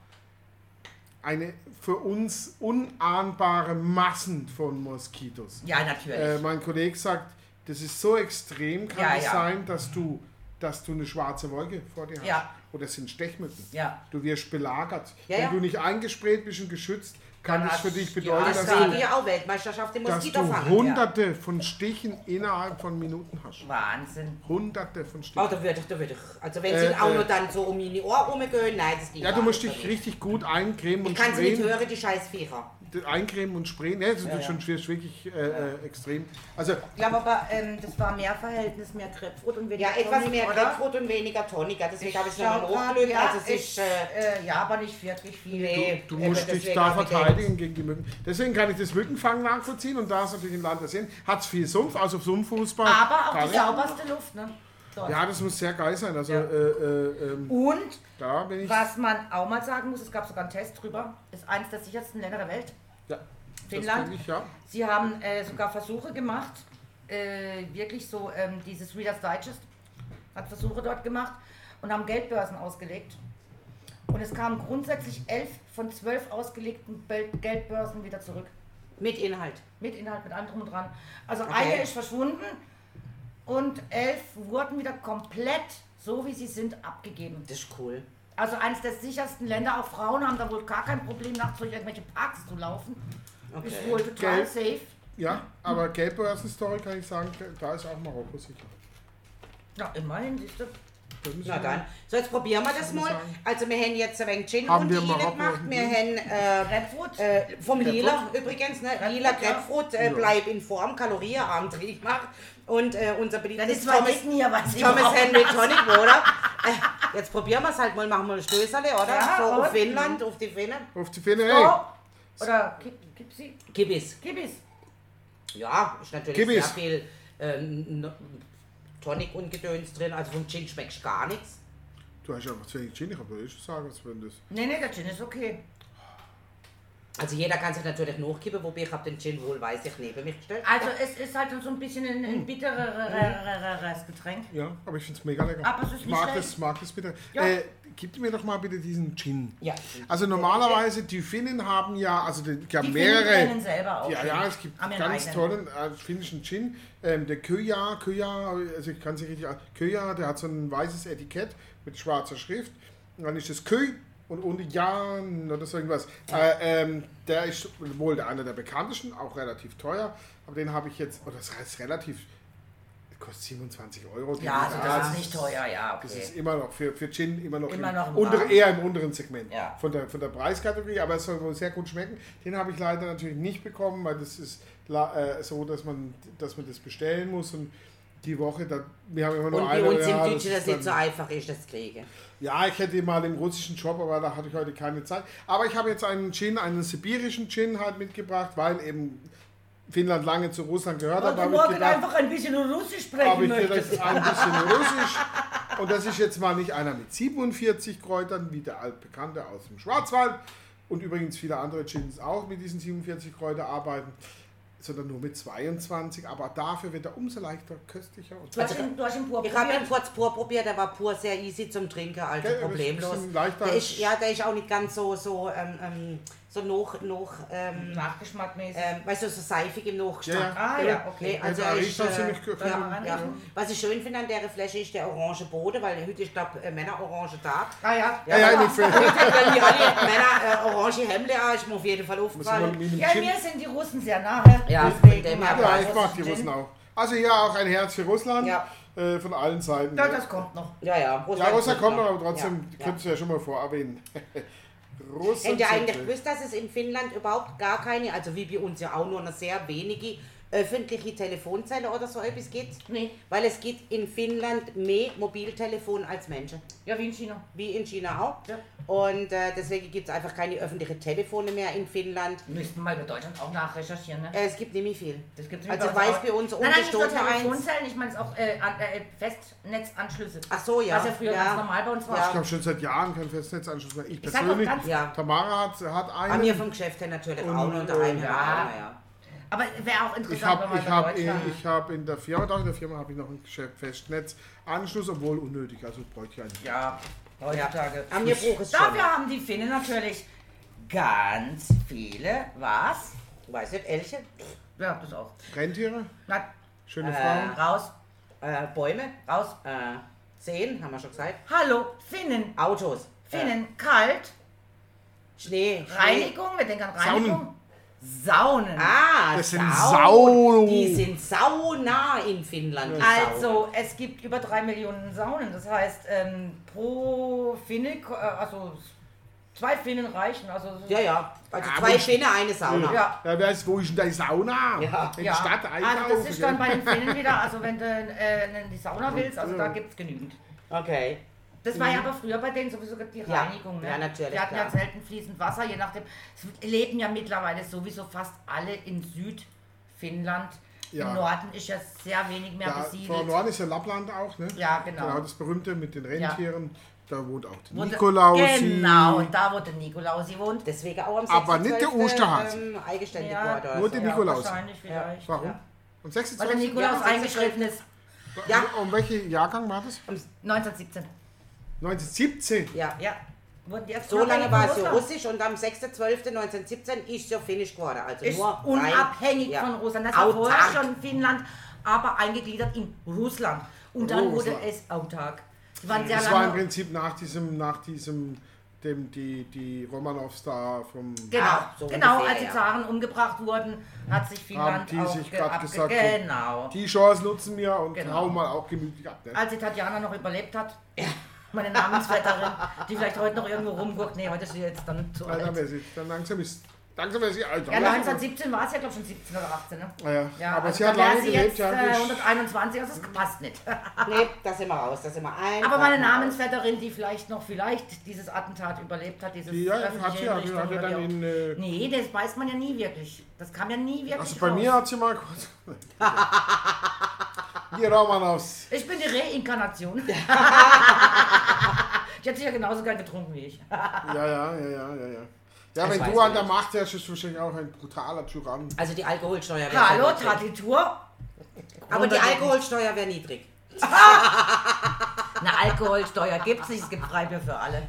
eine für uns unahnbare Massen von Moskitos. Ja, natürlich. Äh, mein Kollege sagt, das ist so extrem, kann Ja, es ja. sein, dass du, dass du eine schwarze Wolke vor dir hast. Ja. Oder es sind Stechmücken. Ja. Du wirst belagert. Ja, Wenn du nicht eingesprayt bist und geschützt, kann das für dich bedeuten, Das dass du, auch Weltmeisterschaft im dass du hunderte von Stichen innerhalb von Minuten hast. Wahnsinn. Hunderte von Oh, Stichen. da würde ich, da würde ich. Also wenn Äh, sie auch äh. nur dann so um meine Ohren rumgehen, nein, das geht Ja, du musst dich richtig gut eincremen Ich und kann sie nicht hören, die scheiß Viecher. Eincremen und sprayen. Ja, das ist Ja, schon ja. schwierig, wirklich äh, äh, extrem. Also, Ich glaube aber, ähm, das war mehr Verhältnis, mehr Grapefruit und weniger Ja, etwas Tonic, mehr? Grapefruit und weniger Tonic. ja, Deswegen habe ich es schau noch grad, hochgelöst. ja, Also es ist... ich, Äh, äh, ja, aber nicht wirklich viel. nee, du eben musst dich da verteidigen gegen die Mücken. Deswegen kann ich das Mückenfangen nachvollziehen und da ist natürlich im Land der Sinn. Hat es viel Sumpf, also Sumpffußball. Aber auch die sauberste Luft, ne? Dort. Ja, das muss sehr geil sein. Also, Ja. äh, äh, ähm, Und da bin ich. was man auch mal sagen muss, es gab sogar einen Test drüber, ist eines der sichersten Länder der Welt. Ja, Finnland. ich, ja. Sie haben äh, sogar Versuche gemacht, äh, wirklich so ähm, dieses Reader's Digest hat Versuche dort gemacht und haben Geldbörsen ausgelegt. Und es kamen grundsätzlich elf von zwölf ausgelegten Geldbörsen wieder zurück. Mit Inhalt. Mit Inhalt, mit allem drum und dran. Also Okay. eine ist verschwunden und elf wurden wieder komplett, so wie sie sind, abgegeben. Das ist cool. Also eines der sichersten Länder, auch Frauen haben da wohl gar kein Problem, nachts durch irgendwelche Parks zu laufen. Okay. Ist wohl total Geld. safe. Ja, aber Geldbörsen-Story kann ich sagen, da ist auch Marokko sicher. Ja, immerhin, siehst du. Na dann. So, jetzt probieren wir das mal. Also wir haben jetzt ein wenig Gin Haben und Marokko gemacht. Wir haben äh, Grapefruit? äh, vom Grapefruit? Lila übrigens, ne? Grapefruit, Lila ja. Grapefruit, äh, bleib in Form, kaloriearm mal. Und äh, unser Das beliebtes ist nicht mir, was Thomas. Henry Tonic Water. Äh, jetzt probieren wir es halt mal, machen wir ein Stößerle, oder? Ja, so auf? Finnland, auf die Finnen. Auf die Finne, hey! So. Oder Kip, Kipsi? Kibbis. Kibis. Ja, ist natürlich Kibbis. sehr viel ähm, Tonic und Gedöns drin. Also vom Gin schmeckt gar nichts. Du hast einfach zu wenig Gin, ich würde schon sagen, wenn das. Nee, nee, der Gin ist okay. Also jeder kann sich natürlich nachkippen, wobei ich habe den Gin wohl weiß ich neben mich gestellt. Also es ist halt so ein bisschen ein, ein bittereres Getränk. Ja, aber ich finde es mega lecker. Aber es ist ich nicht mag das, mag das bitte. Ja. Äh, gib mir doch mal bitte diesen Gin. Ja. Also normalerweise, die Finnen haben ja, also die, die haben Die mehrere. Finnen brennen selber auch. Ja, ja, es gibt ganz eigenen. tollen äh, finnischen Gin. Ähm, der Köja, Köja, also ich kann es nicht richtig Köja, der hat so ein weißes Etikett mit schwarzer Schrift. Und dann ist das Kö und Jan oder so irgendwas. Äh, ähm, der ist wohl der einer der bekanntesten, auch relativ teuer. Aber den habe ich jetzt, oder das heißt relativ, kostet 27 Euro. Ja, also das ist nicht teuer, ja, das okay. ist immer noch für, für Gin immer noch, Immer im, noch unter, eher im unteren Segment Ja. von, der, von der Preiskategorie, aber es soll wohl sehr gut schmecken. Den habe ich leider natürlich nicht bekommen, weil das ist äh, so, dass man, dass man das bestellen muss und die Woche, da, wir haben immer nur Und bei eine. uns im ja, das Deutschen, ist das nicht so einfach ist, das kriege. ja, ich hätte mal im russischen Job, aber da hatte ich heute keine Zeit. Aber ich habe jetzt einen Gin, einen sibirischen Gin halt mitgebracht, weil eben Finnland lange zu Russland gehört hat. Weil habe du ich morgen gedacht, einfach ein bisschen Russisch habe sprechen ich gedacht, möchtest. ein bisschen Russisch. Und das ist jetzt mal nicht einer mit 47 Kräutern, wie der altbekannte aus dem Schwarzwald. Und übrigens viele andere Gins auch mit diesen 47 Kräuter arbeiten, sondern nur mit 22. Aber dafür wird er umso leichter, köstlicher. Und Du hast ihn, du hast ihn pur Ich habe ihn kurz pur probiert, der war pur sehr easy zum Trinken, also ist ein problemlos. leichter Der ist, ja, der ist auch nicht ganz so, so, ähm, ähm, so noch, noch ähm, Nachgeschmackmäßig. ähm, weißt du, so seifig im Nachgeschmack. Ja, ja. ah ja, okay. Nee, also Ja, ist, riecht auch äh, ziemlich gut. ja, Ja, ja. Was ich schön finde an der Flasche ist der orange Boden, weil heute ist, glaube ich, Männer-orange Tag. Ah ja. Ja, ja, nicht für, Heute haben die alle Männer äh, orange Hemden an, ist mir auf jeden Fall muss aufgefallen. Ja, mir sind die Russen sehr nahe. Ja, Deswegen, dem ja, aber ich mag die. Russen auch. Also ja, auch ein Herz für Russland. Ja. Äh, von allen Seiten. Ja, das kommt noch. Ja, ja. Ja, Russland Russland kommt noch, noch. aber trotzdem Ja, könntest du ja schon mal vorerwähnen. Habt ihr eigentlich gewusst, dass es in Finnland überhaupt gar keine, also wie bei uns ja auch nur noch sehr wenige öffentliche Telefonzelle oder so etwas gibt? Nee. Weil es gibt in Finnland mehr Mobiltelefon als Menschen. Ja, wie in China. Wie in China auch. Ja. Und äh, deswegen gibt es einfach keine öffentlichen Telefone mehr in Finnland. Müssten wir mal über Deutschland auch nachrecherchieren, ne? Äh, es gibt nicht mehr viel. Das gibt's Also bei weiß auch. bei uns Nein, nein, nicht nur. Telefonzellen, ich meine es auch äh, an, äh, Festnetzanschlüsse. Ach so, ja. Was ja früher ja. ganz normal bei uns war. Ich Ja. habe schon seit Jahren keinen Festnetzanschluss mehr. Ich Ich persönlich. ganz- Ja. Tamara hat, hat An einen. mir vom Geschäft her natürlich Und, auch noch und daheim äh, ja. ja. Aber wäre auch Ich interessant, habe wenn man ich bei hab in, ich hab in der Firma, doch in der Firma habe ich noch einen Geschäft- Festnetzanschluss, obwohl unnötig. Also bräuchte ich eigentlich. Ja, heutzutage. An mir schon. Dafür haben die Finnen natürlich ganz viele, was? Weiß nicht, Elche, Ja, das auch. Rentiere, Na, schöne Äh, Frauen. raus, äh, Bäume, raus. äh, Seen, haben wir schon gesagt. Hallo, Finnen. Autos. Finnen, kalt. Schnee. Schnee. Reinigung, wir denken an Reinigung. Saunen. Ah, Das sind Saun- Sau- Die sind sauna in Finnland. Saunen. Also, es gibt über drei Millionen Saunen. Das heißt, ähm, pro Finne, äh, also zwei Finnen reichen. Also, Ja, ja. Also Aber zwei Finne, eine Sauna. Ja. Ja, wer ist, wo ist denn deine Sauna? Ja. In ja. der Stadt also einkaufen. das ist dann bei den Finnen wieder, also wenn du äh, in die Sauna willst, also da gibt es genügend. Okay. Das war ja aber früher bei denen sowieso die Ja. Reinigung. Ne? Ja, natürlich, Die hatten ja klar. selten fließend Wasser, je nachdem. Es leben ja mittlerweile sowieso fast alle in Südfinnland. Ja. Im Norden ist ja sehr wenig mehr Ja, vor besiedelt. Norden ist ja Lappland auch, ne? Ja, genau. Genau, das berühmte mit den Rentieren. Da wohnt auch der Nikolausi. Genau, da wo der Nikolausi wohnt. Deswegen auch am Aber nicht der 26., Osterhase. Ähm, eigenständig Ja. geworden. Nur oder der so. Nikolaus. Wahrscheinlich vielleicht. Warum? Ja. Am Weil der 26. Nikolaus Ja, eingeschritten ist. Ja. Um welchen Jahrgang war das? 1917. 1917. Ja. Ja. Die So lange war es so russisch und am 6.12.1917 ist es ja finnisch geworden. Also Ist nur rein- unabhängig ja. von Russland. Das war vorher Autark. schon Finnland, aber eingegliedert in Russland. Und dann wurde Russland. es autark. Sie sehr Das war im. Prinzip nach diesem, nach diesem, dem, die, die Romanows da vom. Genau, so genau ungefähr, als die ja. Zaren umgebracht wurden, hat sich Finnland die auch sich ge- grad abge- gesagt, Genau. Die Chance nutzen wir und Genau. hauen mal auch gemütlich ab. Ne? Als die Tatjana noch überlebt hat, meine Namensvetterin, die vielleicht heute noch irgendwo rumguckt, nee, heute ist sie jetzt dann zu Ja, dann alt. sie, dann langsam ist, langsam wäre sie alt. Ja, 1917 war es ja, glaube ich, schon 17 oder 18, ne? Ja, ja. Ja, aber also sie hat lange sie gelebt, jetzt, ja. äh, ich- 121, also es passt nicht. Nee, da sind wir raus. Da sind wir ein. Aber meine Namensvetterin, die vielleicht noch vielleicht dieses Attentat überlebt hat, dieses Die, ja, hat sie ja, die Hinrichtung hat ja oder dann in. Äh, Nee, das weiß man ja nie wirklich. Das kam ja nie wirklich also bei raus. mir hat sie mal kurz. die Romanows. Ich bin die Reinkarnation. ich hätte ja genauso gern getrunken wie ich. Ja, ja, ja, ja, ja. Ja, ja Das wenn du an der. Macht herrschst, ist wahrscheinlich auch ein brutaler Tyrann. Also die Alkoholsteuer wäre Hallo. Tatitur. Aber die Alkoholsteuer wäre niedrig. Eine Alkoholsteuer gibt es nicht, es gibt Freibier für alle.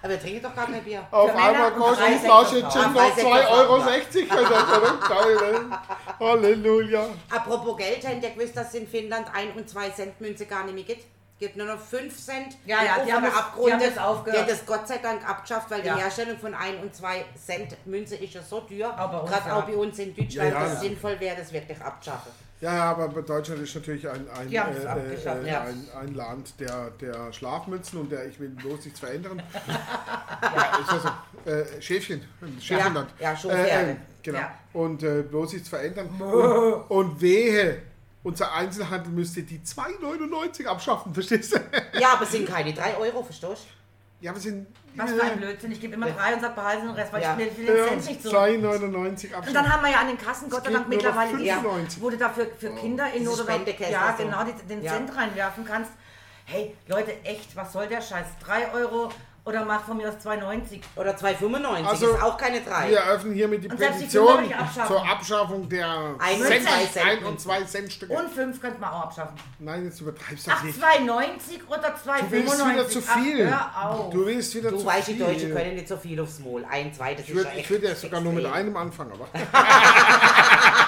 Aber wir trinken doch gar kein Bier. Auf einmal kostet die Flasche. Gin Ja, noch drei Sektor 2,60 Euro. ja. Also, das geil, ne? Halleluja. Apropos Geld, habt ihr gewusst, dass es in Finnland 1 und 2 Cent Münze gar nicht mehr gibt? Es gibt nur noch 5 Cent. Ja, ja, die haben das- die haben das aufgehört. Die hat das Gott sei Dank abgeschafft, weil Ja. die Herstellung von 1 und 2 Cent Münze ist ja so teuer. Gerade ja. auch bei uns in Deutschland, Ja, ja, es sinnvoll wäre, das wirklich abzuschaffen. Ja, ja, aber Deutschland ist natürlich ein, ein, äh, äh, ja. ein, ein Land der, der Schlafmützen und der ich will bloß nichts verändern. ja, ist also, äh, Schäfchen, Schäfchenland. Ja, ja, Schofjährle. genau. Ja. Und äh, bloß nichts verändern. Und, und wehe, unser Einzelhandel müsste die 2,99 abschaffen, verstehst du? Ja, aber es sind keine 3 Euro, verstehst ja, wir sind Was für ein Blödsinn. Ich gebe immer drei und sage, behalten den Rest, weil Ja. ich will den Cent nicht so. 2,99 Und abschaffen. dann haben wir ja an den Kassen, Gott sei Dank, mittlerweile, die, 95. wo du da für, für Kinder in Diese Not oder ja, genau, die, den Ja. Cent reinwerfen kannst. Hey, Leute, echt, was soll der Scheiß? 3 Euro oder mach von mir aus 2,90. Oder 2,95 Also, ist auch keine 3. Wir eröffnen hiermit die Und die Petition abschaffen. zur Abschaffung der Ein und Cent, zwei Cent. ein und zwei Cent Stücke. Und 5 könnte man auch abschaffen. Nein, jetzt übertreibst du das Ach, nicht. 2,90 oder 2,95? Du willst wieder zu viel. Ach, hör auf. Du willst wieder Du zu weißt, die viel. Deutschen können nicht so viel aufs Maul. Ein, zwei, das ich ist würde ja ich echt würd ja sogar nur mit einem anfangen, aber.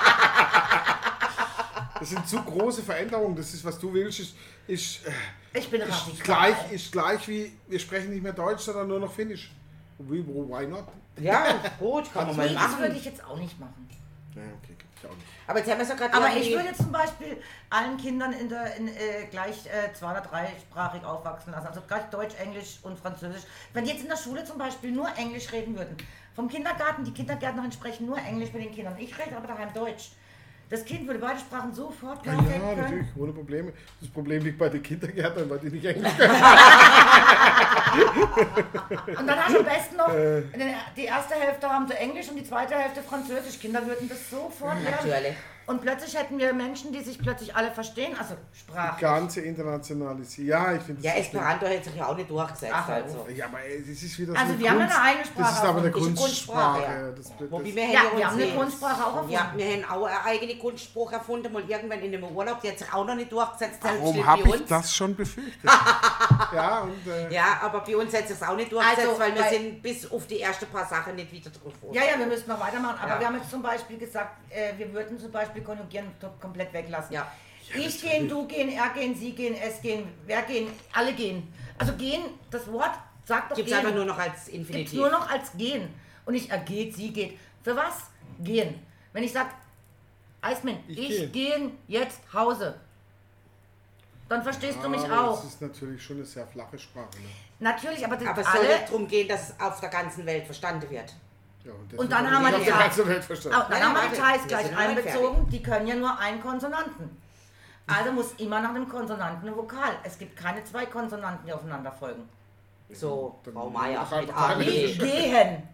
das sind zu große Veränderungen. Das ist, was du willst, ist, ist, äh, Ich bin ist, gleich, ist gleich wie wir sprechen nicht mehr Deutsch, sondern nur noch Finnisch. Wie, wo, why not? Ja, gut, kann man mal Nee, das würde machen. ich jetzt auch nicht machen. Ja, okay, ich auch nicht. Aber jetzt haben wir es ja gerade Aber ich würde zum Beispiel allen Kindern in der, in, äh, gleich äh, zwei- oder dreisprachig aufwachsen lassen. Also gleich Deutsch, Englisch und Französisch. Wenn die jetzt in der Schule zum Beispiel nur Englisch reden würden. Vom Kindergarten, die Kindergärtnerin sprechen nur Englisch mit den Kindern. Ich rede aber daheim Deutsch. Das Kind würde beide Sprachen sofort Ja, perfekt ja, können. natürlich, ohne Probleme. Das Problem liegt bei den Kindergärtnern, weil die nicht Englisch können. Und dann hast du am besten noch, Äh. die erste Hälfte haben sie Englisch und die zweite Hälfte Französisch. Kinder würden das sofort lernen. Natürlich. Und plötzlich hätten wir Menschen, die sich plötzlich alle verstehen, also Sprache. Ganze Internationalisierung. Ja, ich finde Ja, Esperanto hat sich ja auch nicht durchgesetzt. Ach, also. Ja, aber das ist wieder Also so wir haben eine eigene Sprache Das ist aber eine eine Kunstsprache, Kunstsprache. ja. Das, das, Wobei wir Ja, wir haben eine. Kunstsprache auch erfunden. Ja, wir haben auch einen eigenen Kunstspruch erfunden, mal irgendwann in einem Urlaub, der hat sich auch noch nicht durchgesetzt, Warum habe ich das schon befürchtet? ja, und äh, Ja, aber bei uns hat sich auch nicht durchgesetzt, Also, weil wir sind bis auf die erste paar Sachen nicht wieder drauf. Ja, ja, wir müssen noch weitermachen. Aber Ja. wir haben jetzt zum Beispiel gesagt, äh, wir würden zum Beispiel konjugieren komplett weglassen. Ja. Ich gehen, du gehen, er gehen, sie gehen, es gehen, wer gehen, alle gehen. Also gehen, das Wort Sag doch Gibt es gehen. einfach nur noch als Gibt's Infinitiv. nur noch als gehen. Und nicht er geht, sie geht. Für was? Gehen. Wenn ich sage, Eismann, Ich ich, gehe. gehe jetzt Hause, dann verstehst du mich Aber auch. Das ist natürlich schon eine sehr flache Sprache. Ne? Natürlich, aber das Aber es soll alle. nicht darum gehen, dass es auf der ganzen Welt verstanden wird. Ja, und, Und dann haben wir die. Auch, dann haben wir die Thais gleich einbezogen, die können ja nur einen Konsonanten. Also muss immer nach dem Konsonanten ein Vokal. Es gibt keine zwei Konsonanten, die aufeinander folgen. So, Dann Frau Meier mit. A. Die gehen.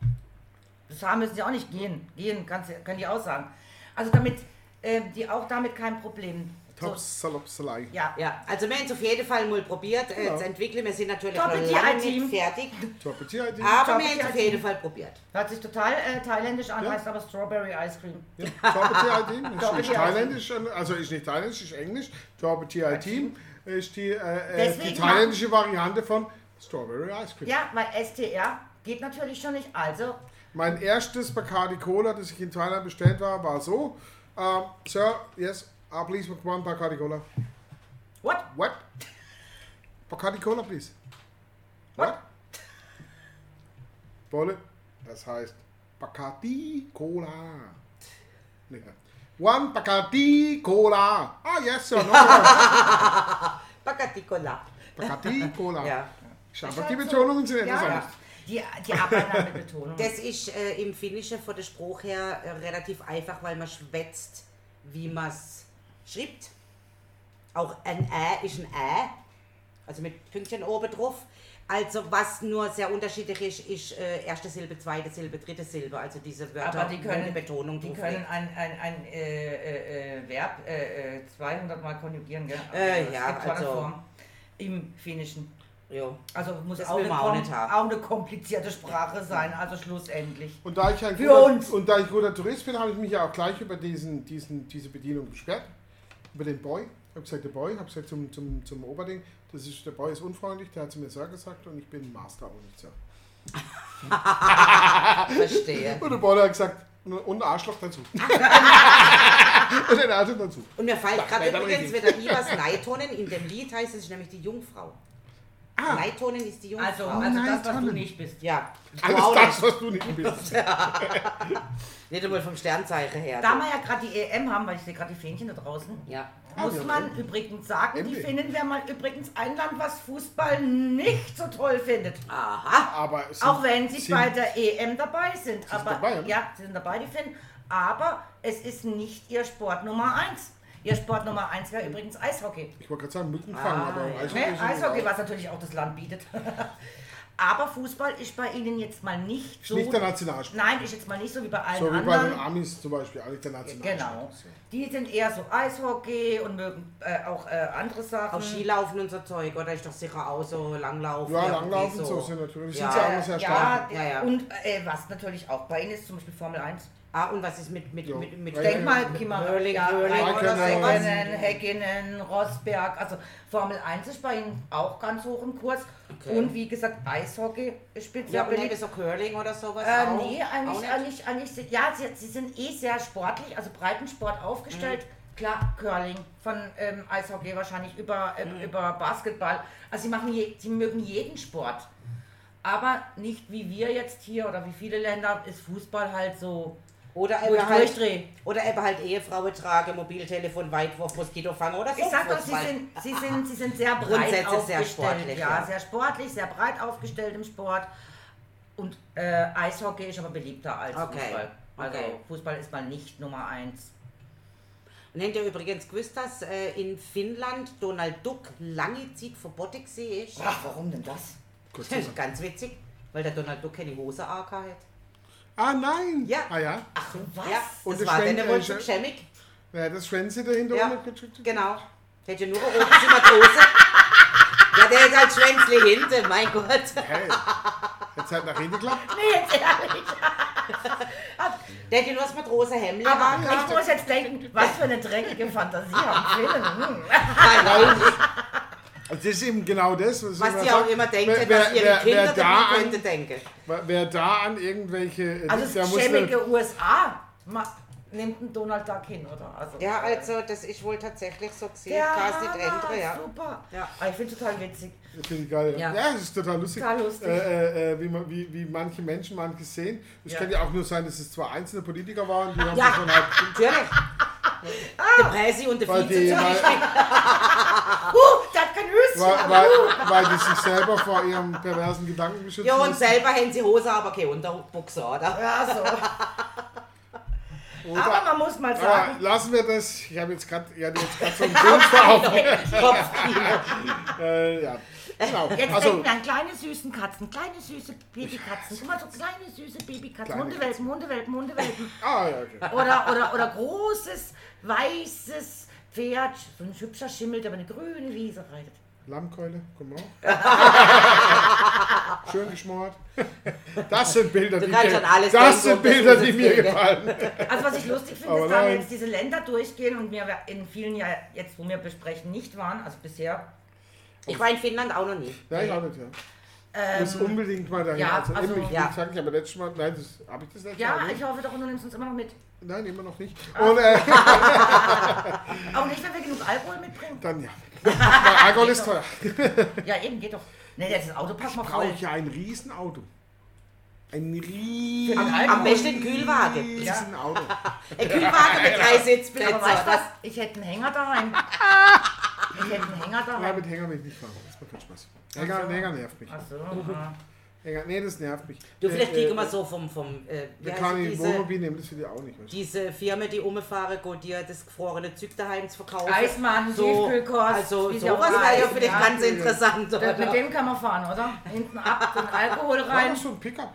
Das haben müssen sie auch nicht gehen. Gehen kannst, können die auch sagen. Also damit, äh, die auch damit kein Problem. So, Tops, Salopsalei. ja. Ja, also wir haben es auf jeden Fall mal probiert äh, Ja. zu entwickeln. Wir sind natürlich Top noch lange nicht IT. fertig. Top Appetit. Aber wir haben es auf jeden Fall probiert. Hört sich total äh, thailändisch an, Ja. heißt aber Strawberry Ice Cream. Ja, Top Appetit. Ist Top nicht Appetit. thailändisch, also ist nicht thailändisch, ist englisch. Top Appetit ist die, äh, äh, die Deswegen thailändische Variante von Strawberry Ice Cream. Ja, weil STR geht natürlich schon nicht. Also, Mein erstes Bacardi Cola, das ich in Thailand bestellt war, war so. Um, Sir, yes, uh, please one Bacardi Cola. what? What? Bacardi Cola, please. What? Wolle, das heißt Bacardi Cola. Nee. One Bacardi Cola. Ah, yes, sir. No problem. Bacaticola. Bacardi Cola. Ja. Einfach die Betonungen sind etwas Ja, anders. die, die arbeiten da mit Betonung. Das ist äh, im Finnischen von der Spruch her äh, relativ einfach, weil man schwätzt, wie man es schreibt. Auch ein Ä ist ein Ä, also mit Pünktchen oben drauf. Also was nur sehr unterschiedlich ist, ist äh, erste Silbe, zweite Silbe, dritte Silbe. Also diese Wörter, Aber die können, eine Betonung die können ein, ein, ein äh, äh, äh, Verb äh, äh, 200 Mal konjugieren, gell? Äh, es ja, also- Form im Finnischen. Ja. Also muss auch eine, auch kom- nicht haben. auch eine komplizierte Sprache sein, also schlussendlich. Und da ich ein Für guter, uns. Und da ich guter Tourist bin, habe ich mich ja auch gleich über diesen, diesen, diese Bedienung beschwert. Über den Boy. Ich habe gesagt, der Boy, habe gesagt zum, zum, zum Oberding, das ist, der Boy ist unfreundlich, der hat zu mir Sir gesagt und ich bin Master, aber nicht Sir. Verstehe. Und der Boy hat gesagt, und Arschloch dazu. und ein Arschloch dazu. Und mir fällt gerade übrigens wieder Ibas Neitonen. In dem Lied heißt es nämlich die Jungfrau. Neitonen ist die Jungfrau. Also, also das, was du nicht bist. ja, Alles Wow, das, was du nicht bist. nicht einmal vom Sternzeichen her. Da wir ja gerade die EM haben, weil ich sehe gerade die Fähnchen da draußen, ja. muss Ah, ja, man übrigens sagen, die. Finnen wäre mal übrigens ein Land, was Fußball nicht so toll findet. Aha. Aber es Auch sind- wenn sie sind- bei der EM dabei sind. sind aber dabei, ja, sie sind dabei, die Finnen. Aber es ist nicht ihr Sport Nummer eins. Ihr Sport Nummer eins wäre übrigens Eishockey. Ich wollte gerade sagen, Mückenfang, Ah, aber ja. Eishockey Ne? Eishockey, was natürlich auch das Land bietet. aber Fußball ist bei ihnen jetzt mal nicht ist so. nicht der Nationalsport. Nein, ist jetzt mal nicht so wie bei allen So wie bei anderen. den Amis zum Beispiel, eigentlich der Nationalsport. Genau. ist, ja. Die sind eher so Eishockey und mögen äh, auch äh, andere Sachen. Auch Skilaufen und so Zeug, oder? Ist doch sicher auch so Langlaufen. Ja, Langlaufen so sind natürlich. Ja. Sind ja auch immer sehr Äh, stark. ja, Ja, ja. und äh, was natürlich auch bei ihnen ist, zum Beispiel Formel 1. Ah, und was ist mit, mit, Jo. mit, mit Ja, Denk mal, ja. geh mal Hurling, ja, Häkkinen, Rosberg. Also Formel 1 ist bei ihnen auch ganz hoch im Kurs. Okay. Und wie gesagt, Eishockey spielt Ja, und beliebt. so Curling oder sowas? Äh, auch? nee, Auch eigentlich, nicht? eigentlich, eigentlich, ja, sie, sie sind eh sehr sportlich, also Breitensport aufgestellt. Mhm. Klar, Curling, von ähm, Eishockey wahrscheinlich über, ähm, Mhm. über Basketball. Also sie machen je, sie mögen jeden Sport. Aber nicht wie wir jetzt hier oder wie viele Länder ist Fußball halt so, Oder eben halt, durchdrehe. oder eben halt Ehefrauen tragen, Mobiltelefon, Weitwurf, Moskito fangen oder so. Ich sag doch, sie sind, sie sind, sie sind sehr breit Grundsätzlich sehr aufgestellt. sportlich, ja, ja. sehr sportlich, sehr breit aufgestellt im Sport. Und äh, Eishockey ist aber beliebter als Okay, Fußball. Also okay. Fußball ist mal nicht Nummer eins. Und habt ihr übrigens gewusst, dass äh, in Finnland Donald Duck lange Zeit verboten ist? Ach, warum denn das? Das ist ganz witzig, weil der Donald Duck keine Hose AK hat. Ah, nein! Ja. Ah, ja. Ach, was? Ja, Und das das war Schwänz- dann wohl äh, zu Sch- geschämig. Ja, das Schwänze dahinter. Ja, genau. Der hat ja nur oben die Matrose. Ja, der ist halt Schwänzle hinten, mein Gott. Hey. Jetzt halt nach hinten geklappt. Nee, jetzt ehrlich. Der hat ja nur das Matrosenhemd. Aber ich muss jetzt denken, was für eine dreckige Fantasie haben Finnen. Hm. Das ist eben genau das, was, Was ich die auch immer denken, wer, dass wer, ihre wer, Kinder wer, da an, könnte denken. wer da an irgendwelche. Also der das schäbige USA. Ma- nimmt ein Donald Duck hin, oder? Also, Ja, äh, also das ist wohl tatsächlich so gesehen. Hammer, ändern, ja. super. Ja. Aber ich finde es total witzig. Das finde ich geil. Ja, Ja. ja das ist total lustig. Total lustig. Äh, äh, äh, wie, man, wie, wie manche Menschen manches sehen. Es Ja. kann ja auch nur sein, dass es zwei einzelne Politiker waren, die haben Ja. schon halt. Natürlich. Der Präsi und der Vize die, zum weil, Beispiel. Kein Höschen. weil, weil, weil die sich selber vor ihrem perversen Gedanken beschützen Ja, und müssen. selber haben sie Hose, aber keine Unterbuchse, oder? Ja, so. Oder- Aber man muss mal sagen, lassen wir das. Ich habe jetzt gerade ja, so einen Augen. Kopfkino. Äh, ja. Genau. jetzt Also, denken wir an kleine süßen Katzen, kleine süße Babykatzen. Guck mal, so kleine süße Babykatzen. Kleine Hundewelpen, Hundewelpen, Hundewelpen. ah, ja, okay. Oder, oder, oder großes, weißes Pferd. So ein hübscher Schimmel, der über eine grüne Wiese reitet. Lammkeule, komm mal. Schön geschmort. Das sind Bilder, Du die kannst mir, schon alles das sind Bilder, die mir gefallen. Also was ich lustig finde, Aber ist, da wir nein. jetzt diese Länder durchgehen und wir in vielen ja jetzt, wo wir besprechen, nicht waren, also bisher. Ich war in Finnland auch noch nie. Ja, ich auch nicht, ja. Ähm, muss unbedingt mal dahin. ja, also, also- ich, ja. gesagt, ich habe letztes Mal, nein, das habe ich das letzte ja, Mal ich hoffe doch, du nimmst uns immer noch mit. Nein, immer noch nicht. Ah. Und äh, Auch nicht, wenn wir genug Alkohol mitbringen. dann ja. Weil Alkohol ist teuer. Ja, eben, geht doch. Ne, jetzt das Auto passt mal Brauche voll. ich ja ein Riesenauto. Ein riesen Am- Am besten ein Kühlwagen. Ja. Auto. Ein Kühlwagen mit drei Sitzplätzen. Aber weißt du oder? was? Ich hätte einen Hänger daheim. Ich hätte einen Hänger Ja, daheim. mit Hänger will ich nicht fahren. Das macht keinen Spaß. Hänger, so. Hänger nervt mich. Ach so, ja. Hänger, nee, das nervt mich. Du, vielleicht Äh, kriegen äh, wir so vom, vom äh, heißt kann diese, Wohnmobil nehmen, das will ich auch nicht. Weißt diese Firma, die umfahren, go dir das gefrorene Zeug daheim zu verkaufen. Eismann, so, Tiefkühlkost, Also sowas wäre ja vielleicht ja. ganz interessant. Das, mit Oder? dem kann man fahren, oder? Hinten ab, den Alkohol rein. Ja, so ein Pickup.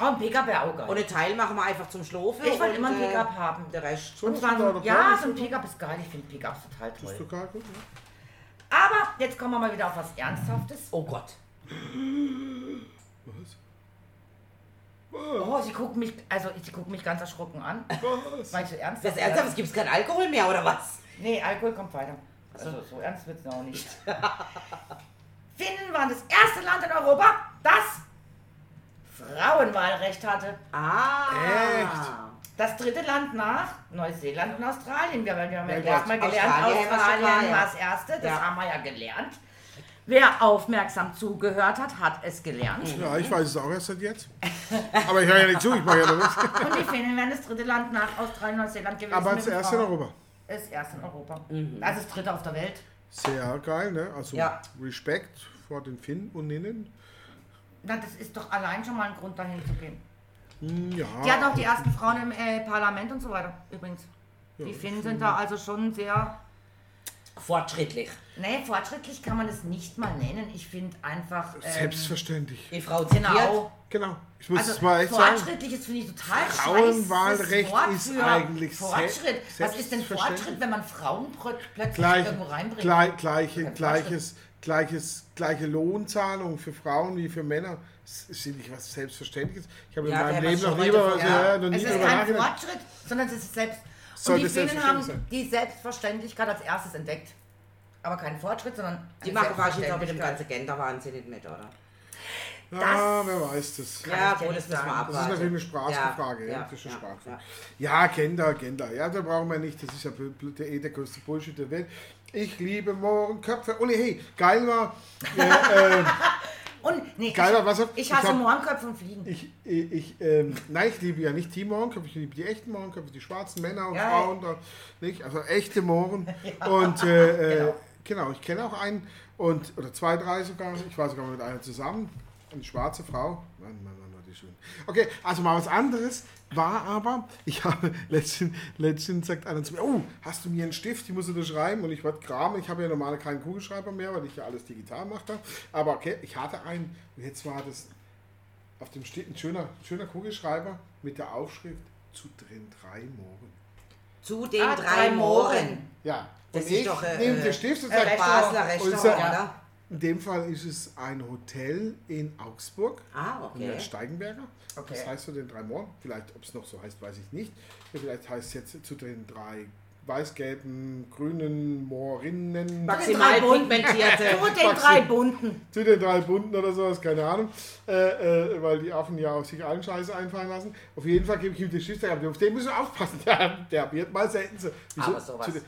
Oh, ein Pickup wäre auch geil. Und einen Teil machen wir einfach zum Schlafen. Ich wollte immer ein äh, Pickup haben. Der Rest. So Und zwar, ja, so ein. Pickup ist geil. Ich finde Pickups total Das ist toll. total gut. Ja. Aber jetzt kommen wir mal wieder auf was Ernsthaftes. Oh Gott. Was? Oh, sie guckt mich, also sie guckt mich ganz erschrocken an. Was? Weil ich so ernst Das ernsthaft, es gibt keinen Alkohol mehr, oder was? Nee, Alkohol kommt weiter. Also so ernst wird es auch nicht. Finnen waren das erste Land in Europa, das Frauenwahlrecht hatte. Ah. Echt? Das dritte Land nach Neuseeland und Australien. Wir, wir haben ja erstmal gelernt, Australien Australien war das erste. Das Ja. haben wir ja gelernt. Wer aufmerksam zugehört hat, hat es gelernt. Ja, ich weiß es auch erst seit jetzt. Aber ich höre ja nicht zu, ich mache ja noch nichts. Und die Finnen wären das dritte Land nach Australien und Neuseeland gewesen. Aber mit das erste in. Europa. Das erste in Europa. Also das dritte auf der Welt. Sehr geil, ne? Also Ja. Respekt vor den Finnen und Innen. Na, das ist doch allein schon mal ein Grund, dahin zu gehen. Hm, Ja. Die hatten auch die ersten Frauen im äh, Parlament und so weiter, übrigens. Die Finnen sind da also schon sehr. Fortschrittlich. Nee, fortschrittlich kann man es nicht mal nennen. Ich finde einfach. Ähm, Selbstverständlich. Die Frau zitiert. Genau. Genau. Ich muss es Also mal echt sagen. fortschrittliches finde ich total Frauenwahlrecht ist eigentlich Fortschritt. se- Was ist denn. Fortschritt, wenn man Frauen plö- plötzlich Gleich, irgendwo reinbringt? gleich, gleiche, gleiches, gleiches, gleiche Lohnzahlung für Frauen wie für Männer. Das ist nicht was Selbstverständliches. Ich habe in Ja, meinem der Leben noch nie, von- ja. Ja. noch nie Es ist kein. Fortschritt, sondern es ist selbst. Soll und die das Finnen haben sein. die Selbstverständlichkeit als erstes entdeckt. Aber kein Fortschritt, sondern Die machen wahrscheinlich auch mit dem ganzen Gender-Wahnsinn nicht mit, oder? Ja, wer weiß das. Kann Ja, gut, nicht das müssen wir abwarten. Das ist natürlich eine Sprachfrage. Ja, Ja, ja, das ist eine ja, Sprachfrage. ja. Ja, Gender, Gender. Ja, da brauchen wir nicht. Das ist ja eh der größte Bullshit der Welt. Ich liebe Mohrenköpfe. Uli, hey, geil war. Äh, äh, nee, geil war, was auf- ich, hasse Mohrenköpfe und Fliegen. Ich, ich, ich ähm, nein, ich liebe ja nicht die Mohrenköpfe, ich liebe die echten Mohrenköpfe, die schwarzen Männer und Ja, Frauen, da, nicht? also echte Mohren. Und äh, genau. äh, genau, ich kenne auch einen, und, oder zwei, drei sogar, ich war sogar mit einer zusammen, eine schwarze Frau. Mann, Mann, Mann, schön. Okay, also mal was anderes war aber, ich habe letztens, letztens sagt einer zu mir, oh, hast du mir einen Stift, ich muss unterschreiben und ich wollte graben, ich habe ja normal keinen Kugelschreiber mehr, weil ich ja alles digital mache, aber okay, ich hatte einen und jetzt war das auf dem steht ein schöner, schöner Kugelschreiber mit der Aufschrift zu den drei Mohren. Zu den Ah, drei Mohren. Ja, Das und ist ich doch, äh, nehme äh, den Stift und äh, sage, Restaurant. Basler so- oder? In dem Fall ist es ein Hotel in Augsburg, Ah, in der okay. Steigenberger. Okay. Das heißt zu den drei Mohren. Vielleicht, ob es noch so heißt, weiß ich nicht. Vielleicht heißt es jetzt zu den drei weiß-gelben, grünen Moorinnen. Maximal pigmentierte. Zu den drei Bunten. zu den drei Bunten oder sowas, keine Ahnung, äh, äh, weil die Affen ja auch sich allen Scheiße einfallen lassen. Auf jeden Fall gebe ich ihm den aber auf den müssen wir aufpassen, der, der wird mal selten so. Wieso? Aber sowas. Zu den-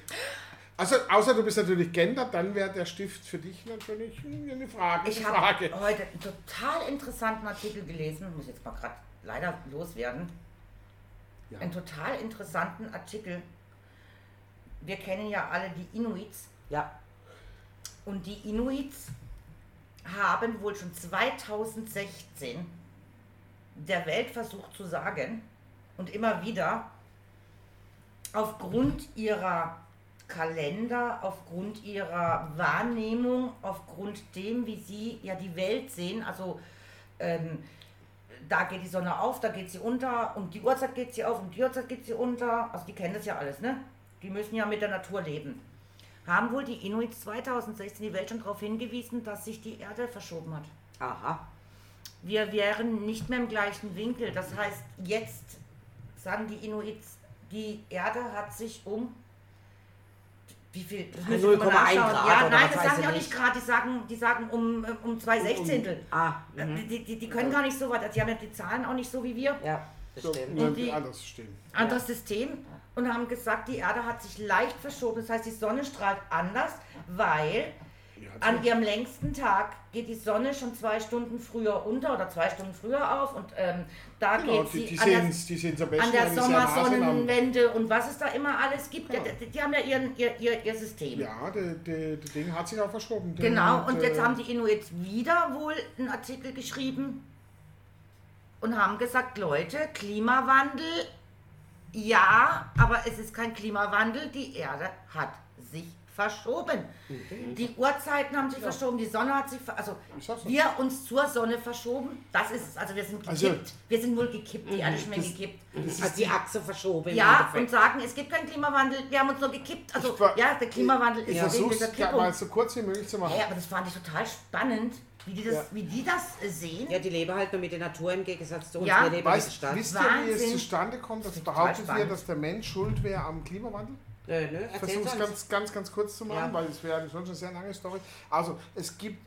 Also, außer du bist natürlich Gender, dann wäre der Stift für dich natürlich eine Frage. Ich habe heute einen total interessanten Artikel gelesen, muss jetzt mal gerade leider loswerden. Ja. Einen total interessanten Artikel. Wir kennen ja alle die Inuits Ja. und die Inuits haben wohl schon 2016 der Welt versucht zu sagen und immer wieder aufgrund ihrer Kalender, aufgrund ihrer Wahrnehmung, aufgrund dem, wie sie ja die Welt sehen, also ähm, da geht die Sonne auf, da geht sie unter, um die Uhrzeit geht sie auf, um die Uhrzeit geht sie unter, also die kennen das ja alles, ne? Die müssen ja mit der Natur leben. Haben wohl die Inuits 2016 die Welt schon darauf hingewiesen, dass sich die Erde verschoben hat. Aha. Wir wären nicht mehr im gleichen Winkel. Das heißt, jetzt sagen die Inuits, die Erde hat sich um wie viel? Das müssen wir mal 0,1 nachschauen. Grad Ja, oder nein, was das sagen die auch nicht. gerade. Die sagen, die sagen um, äh, um zwei Sechzehntel. Ah, Äh, mhm. Die, die, die können gar nicht so weit. Die haben ja die Zahlen auch nicht so wie wir. ja, das So, stimmt. Und die- anders stehen. Anderes System. Und haben gesagt, die Erde hat sich leicht verschoben. Das heißt, die Sonne strahlt anders, weil an sie- ihrem längsten Tag geht die Sonne schon zwei Stunden früher unter oder zwei Stunden früher auf. Und ähm, da Genau, geht die, sie die an der die an der Sommersonnenwende und was es da immer alles gibt. Ja. Die, die haben ja ihren, ihr, ihr, ihr System. Ja, der Ding hat sich auch verschoben. Genau, und der- jetzt haben die Inuits wieder wohl einen Artikel geschrieben und haben gesagt, Leute, Klimawandel, ja, aber es ist kein Klimawandel, die Erde hat sich verschoben. Die Uhrzeiten haben sich verschoben, die Sonne hat sich, also wir uns zur Sonne verschoben, das ist es, also wir sind gekippt, Also- wir sind wohl gekippt, die Erde ist das- gekippt. Also die Achse verschoben. Ja, und sagen, es gibt keinen Klimawandel, wir haben uns nur gekippt. Also, ver- ja, der Klimawandel Ich ist wegen versuche dieser es Kippung. mal so kurz wie möglich zu machen. Ja, aber das fand ich total spannend, wie die das, Ja. wie die das äh, sehen. Ja, die leben halt nur mit der Natur im Gegensatz zu uns. Ja. Wir leben in der Weißt, Stadt. wisst ihr, wie es Wahnsinn. zustande kommt? Das Total behauptet ihr, dass der Mensch schuld wäre am Klimawandel? Nö, nö, Ich versuche es ganz, ganz, ganz kurz zu machen, Ja. weil es wäre sonst eine sehr lange Story. Also, es gibt,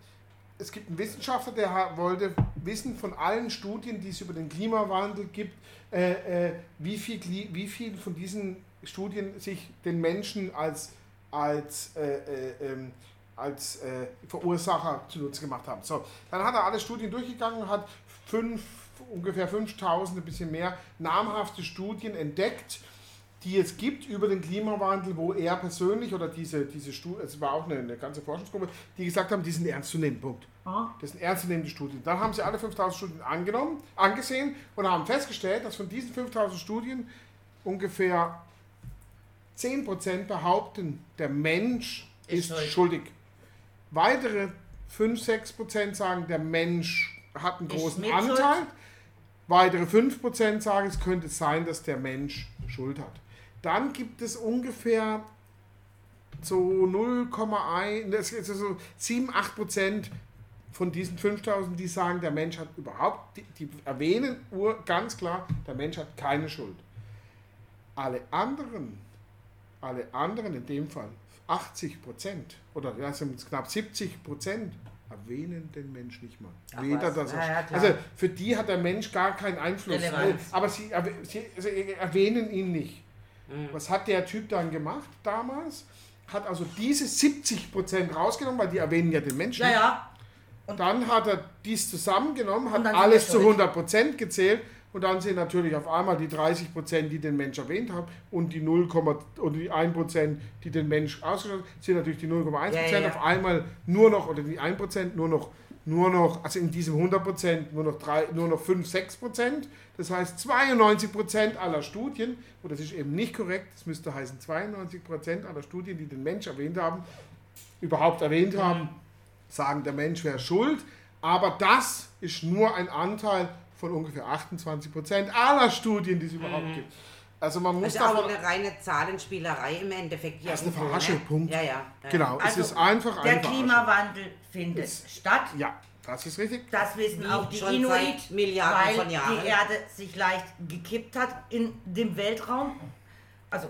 es gibt einen Wissenschaftler, der wollte wissen von allen Studien, die es über den Klimawandel gibt, äh, äh, wie, viel, wie viel von diesen Studien sich den Menschen als, als, äh, äh, ähm, als äh, Verursacher zunutze gemacht haben. So, dann hat er alle Studien durchgegangen und hat fünf, ungefähr 5000, ein bisschen mehr namhafte Studien entdeckt, die es gibt über den Klimawandel, wo er persönlich oder diese, diese Studie, es war auch eine, eine ganze Forschungsgruppe, die gesagt haben, die sind ernst zu nehmen, Punkt. Ah. Das sind ernstzunehmende Studien. Dann haben sie alle 5000 Studien angenommen, angesehen und haben festgestellt, dass von diesen 5000 Studien ungefähr 10% behaupten, der Mensch Ist ist, schuld. schuldig. Weitere 5-6% sagen, der Mensch hat einen großen Anteil. Schuld. Weitere 5% sagen, es könnte sein, dass der Mensch Schuld hat. Dann gibt es ungefähr so 0,1, das ist so 7, 8% von diesen 5000, die sagen, der Mensch hat überhaupt, die, die erwähnen ganz klar, der Mensch hat keine Schuld. Alle anderen, alle anderen in dem Fall 80 Prozent oder ja, sind es knapp 70 Prozent erwähnen den Mensch nicht mal. Ach Weder, er, Ja, also für die hat der Mensch gar keinen Einfluss. Relevanz. Aber sie, sie, sie erwähnen ihn nicht. Was hat der Typ dann gemacht damals? Hat also diese 70 Prozent rausgenommen, weil die erwähnen ja den Menschen. Ja, ja. Dann hat er dies zusammengenommen, Und hat alles zu schuld. 100% gezählt und dann sind natürlich auf einmal die 30%, die den Mensch erwähnt haben und die 0, oder die 1%, die den Mensch ausgeschlossen haben, sind natürlich die 0,1% Ja, ja, ja. auf einmal nur noch, oder die 1% nur noch, nur noch, also in diesem 100% nur noch, drei, nur noch 5, 6%. Das heißt 92% aller Studien, und das ist eben nicht korrekt, das müsste heißen 92% aller Studien, die den Mensch erwähnt haben, überhaupt erwähnt haben, sagen, der Mensch wäre schuld, aber das ist nur ein Anteil von ungefähr 28 Prozent aller Studien, die es überhaupt gibt. Also man muss Das ist auch davon... eine reine Zahlenspielerei im Endeffekt. Das ist eine Verarsche, ne? Punkt. Ja, ja. ja. Genau, Also, es ist einfach Der eine Verarsche. Klimawandel findet statt. Ja, das ist richtig. Das wissen Wie auch die schon Inuit, seit Milliarden weil von Jahren. die Erde sich leicht gekippt hat in dem Weltraum. Also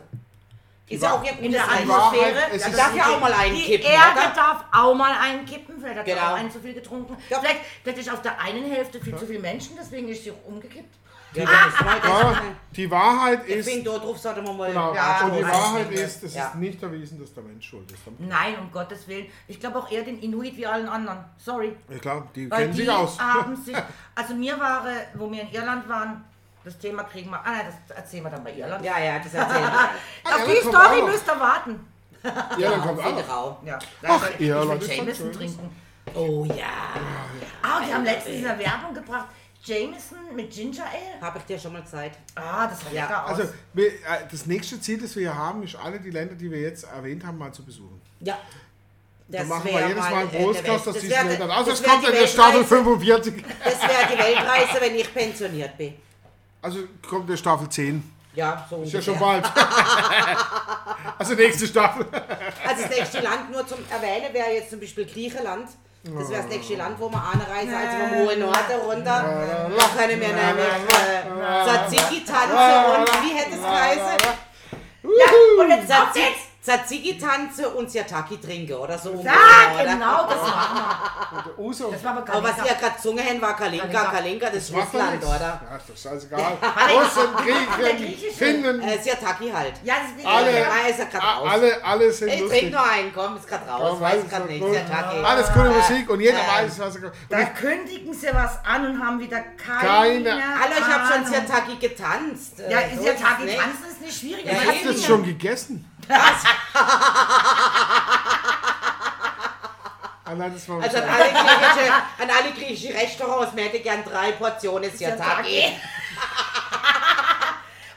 Ist ja auch ihr in der Atmosphäre. es Die ist- darf ja auch mal einen Die kippen, Erde oder? darf auch mal einen kippen, vielleicht hat Genau. auch einen zu viel getrunken. Ja. Vielleicht, vielleicht ist auf der einen Hälfte viel zu viel Menschen, deswegen ist sie auch umgekippt. Ja, ist mal Ja, das. die Wahrheit Ich ist, finde, darauf sollte man mal. genau, Ja, und die Wahrheit ist, es Ja. ist nicht erwiesen, dass der Mensch schuld ist. Nein, um Gottes Willen. Ich glaube auch eher den Inuit wie allen anderen. Sorry. Ja klar, die Weil kennen die sich aus. haben sich, also mir war, äh, wo wir in Irland waren, das Thema kriegen wir, ah nein, das erzählen wir dann bei Irland. Ja, ja, das erzählen wir. Auf ja, die Story müsst ihr warten. Ja, dann kommt auch. Rau. Ja. Ach, ich Irland will ist Jameson trinken. Oh ja. Ah, die haben letztens in der Werbung gebracht, Jameson mit Ginger Ale. Habe ich dir schon mal gesagt. Ah, das sah Ja, lecker aus. Also, wir, äh, das nächste Ziel, das wir hier haben, ist alle die Länder, die wir jetzt erwähnt haben, mal zu besuchen. Ja. Da machen wir jedes Mal einen Großkast, dass Welt- die das wär- Länder. Also, das es kommt in der Staffel Weltreise. 45. Das wäre die Weltreise, wenn ich pensioniert bin. Also kommt der Staffel 10. Ja, so Ist ja ungefähr. schon bald. also nächste Staffel. Also das nächste Land nur zum Erwähnen wäre jetzt zum Beispiel Griechenland. Das wäre das nächste Land, wo wir anreisen, also vom hohen Norden runter. Da können wir nämlich äh, Tzatziki tanzen und wie hätte es geheißen? ja, und jetzt jetzt. Tzatziki tanzen und Sirtaki trinken oder so. Ja, ungefähr, oder? genau, das machen wir. Uso. Das war aber Aber was nicht. ihr gerade gesungen haben, war Kalinka. Kalinka. Kalinka, das ist Russland, oder? Ja, ist doch scheißegal. der Russen. Griechen, Finnen, Äh, Sirtaki halt. Ja, das ist Alle- Ja, ist ja gerade a- raus. alle, alle sind Ich lustig. trink nur einen, komm, ist gerade raus. Komm, weiß gerade ist nicht. gut. Sirtaki. Alles coole Musik und jeder Ähm, weiß, was er Da kündigen sie was an und haben wieder keine, Keine- Hallo, ich habe schon. Sirtaki getanzt. Äh, Ja, ist Tag nicht. tanzen ist nicht schwierig. Das Ich weiß hab das schon ja. gegessen. Ah, nein, das war Also an alle griechische, an alle griechische Restaurants, mir hätte gern drei Portionen Sirtaki.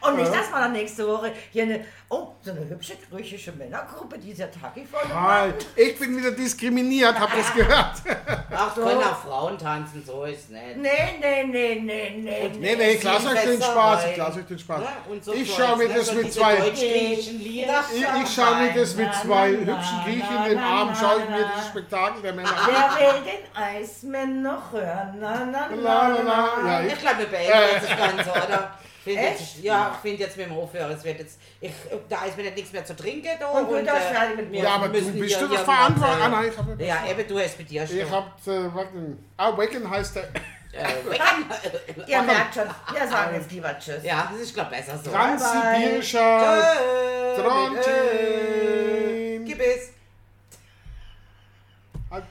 Und nicht, dass wir dann nächste Woche hier eine, oh, so eine hübsche griechische Männergruppe, die Sirtaki voll Halt, ich bin wieder diskriminiert, habt ihr das gehört? Ach, können auch Frauen tanzen, so ist nicht. Nee, nee, nee, nee, nee. Nee, nee, ich lasse euch den Spaß, ich lasse euch den Spaß. Ja, und so Ich schaue mir ne? das So mit zwei, ich, ich schaue mir das mit zwei hübschen Griechen in den Arm, schaue ich mir dieses Spektakel der Männer an. Wer will den Eismann noch hören? Na, na, la, la. Ja, ich, Ich glaube, wir beenden das Ganze, oder? Find jetzt, ja, ich finde jetzt mit dem Aufhören, es wird jetzt, ich, da ist mir nicht nichts mehr zu trinken da. Und du darfst äh, mit wir ja, aber du bist du das verantwortlich. Ah, nein, ich habe Ja, eben du hast mit dir schon. Ich hab, äh? Ah, Wacken heißt der. Äh. Ihr merkt schon, wir sagen jetzt lieber Tschüss. ja, das ist, glaube ich, besser so. Transsibirischer Tschö. Tronti.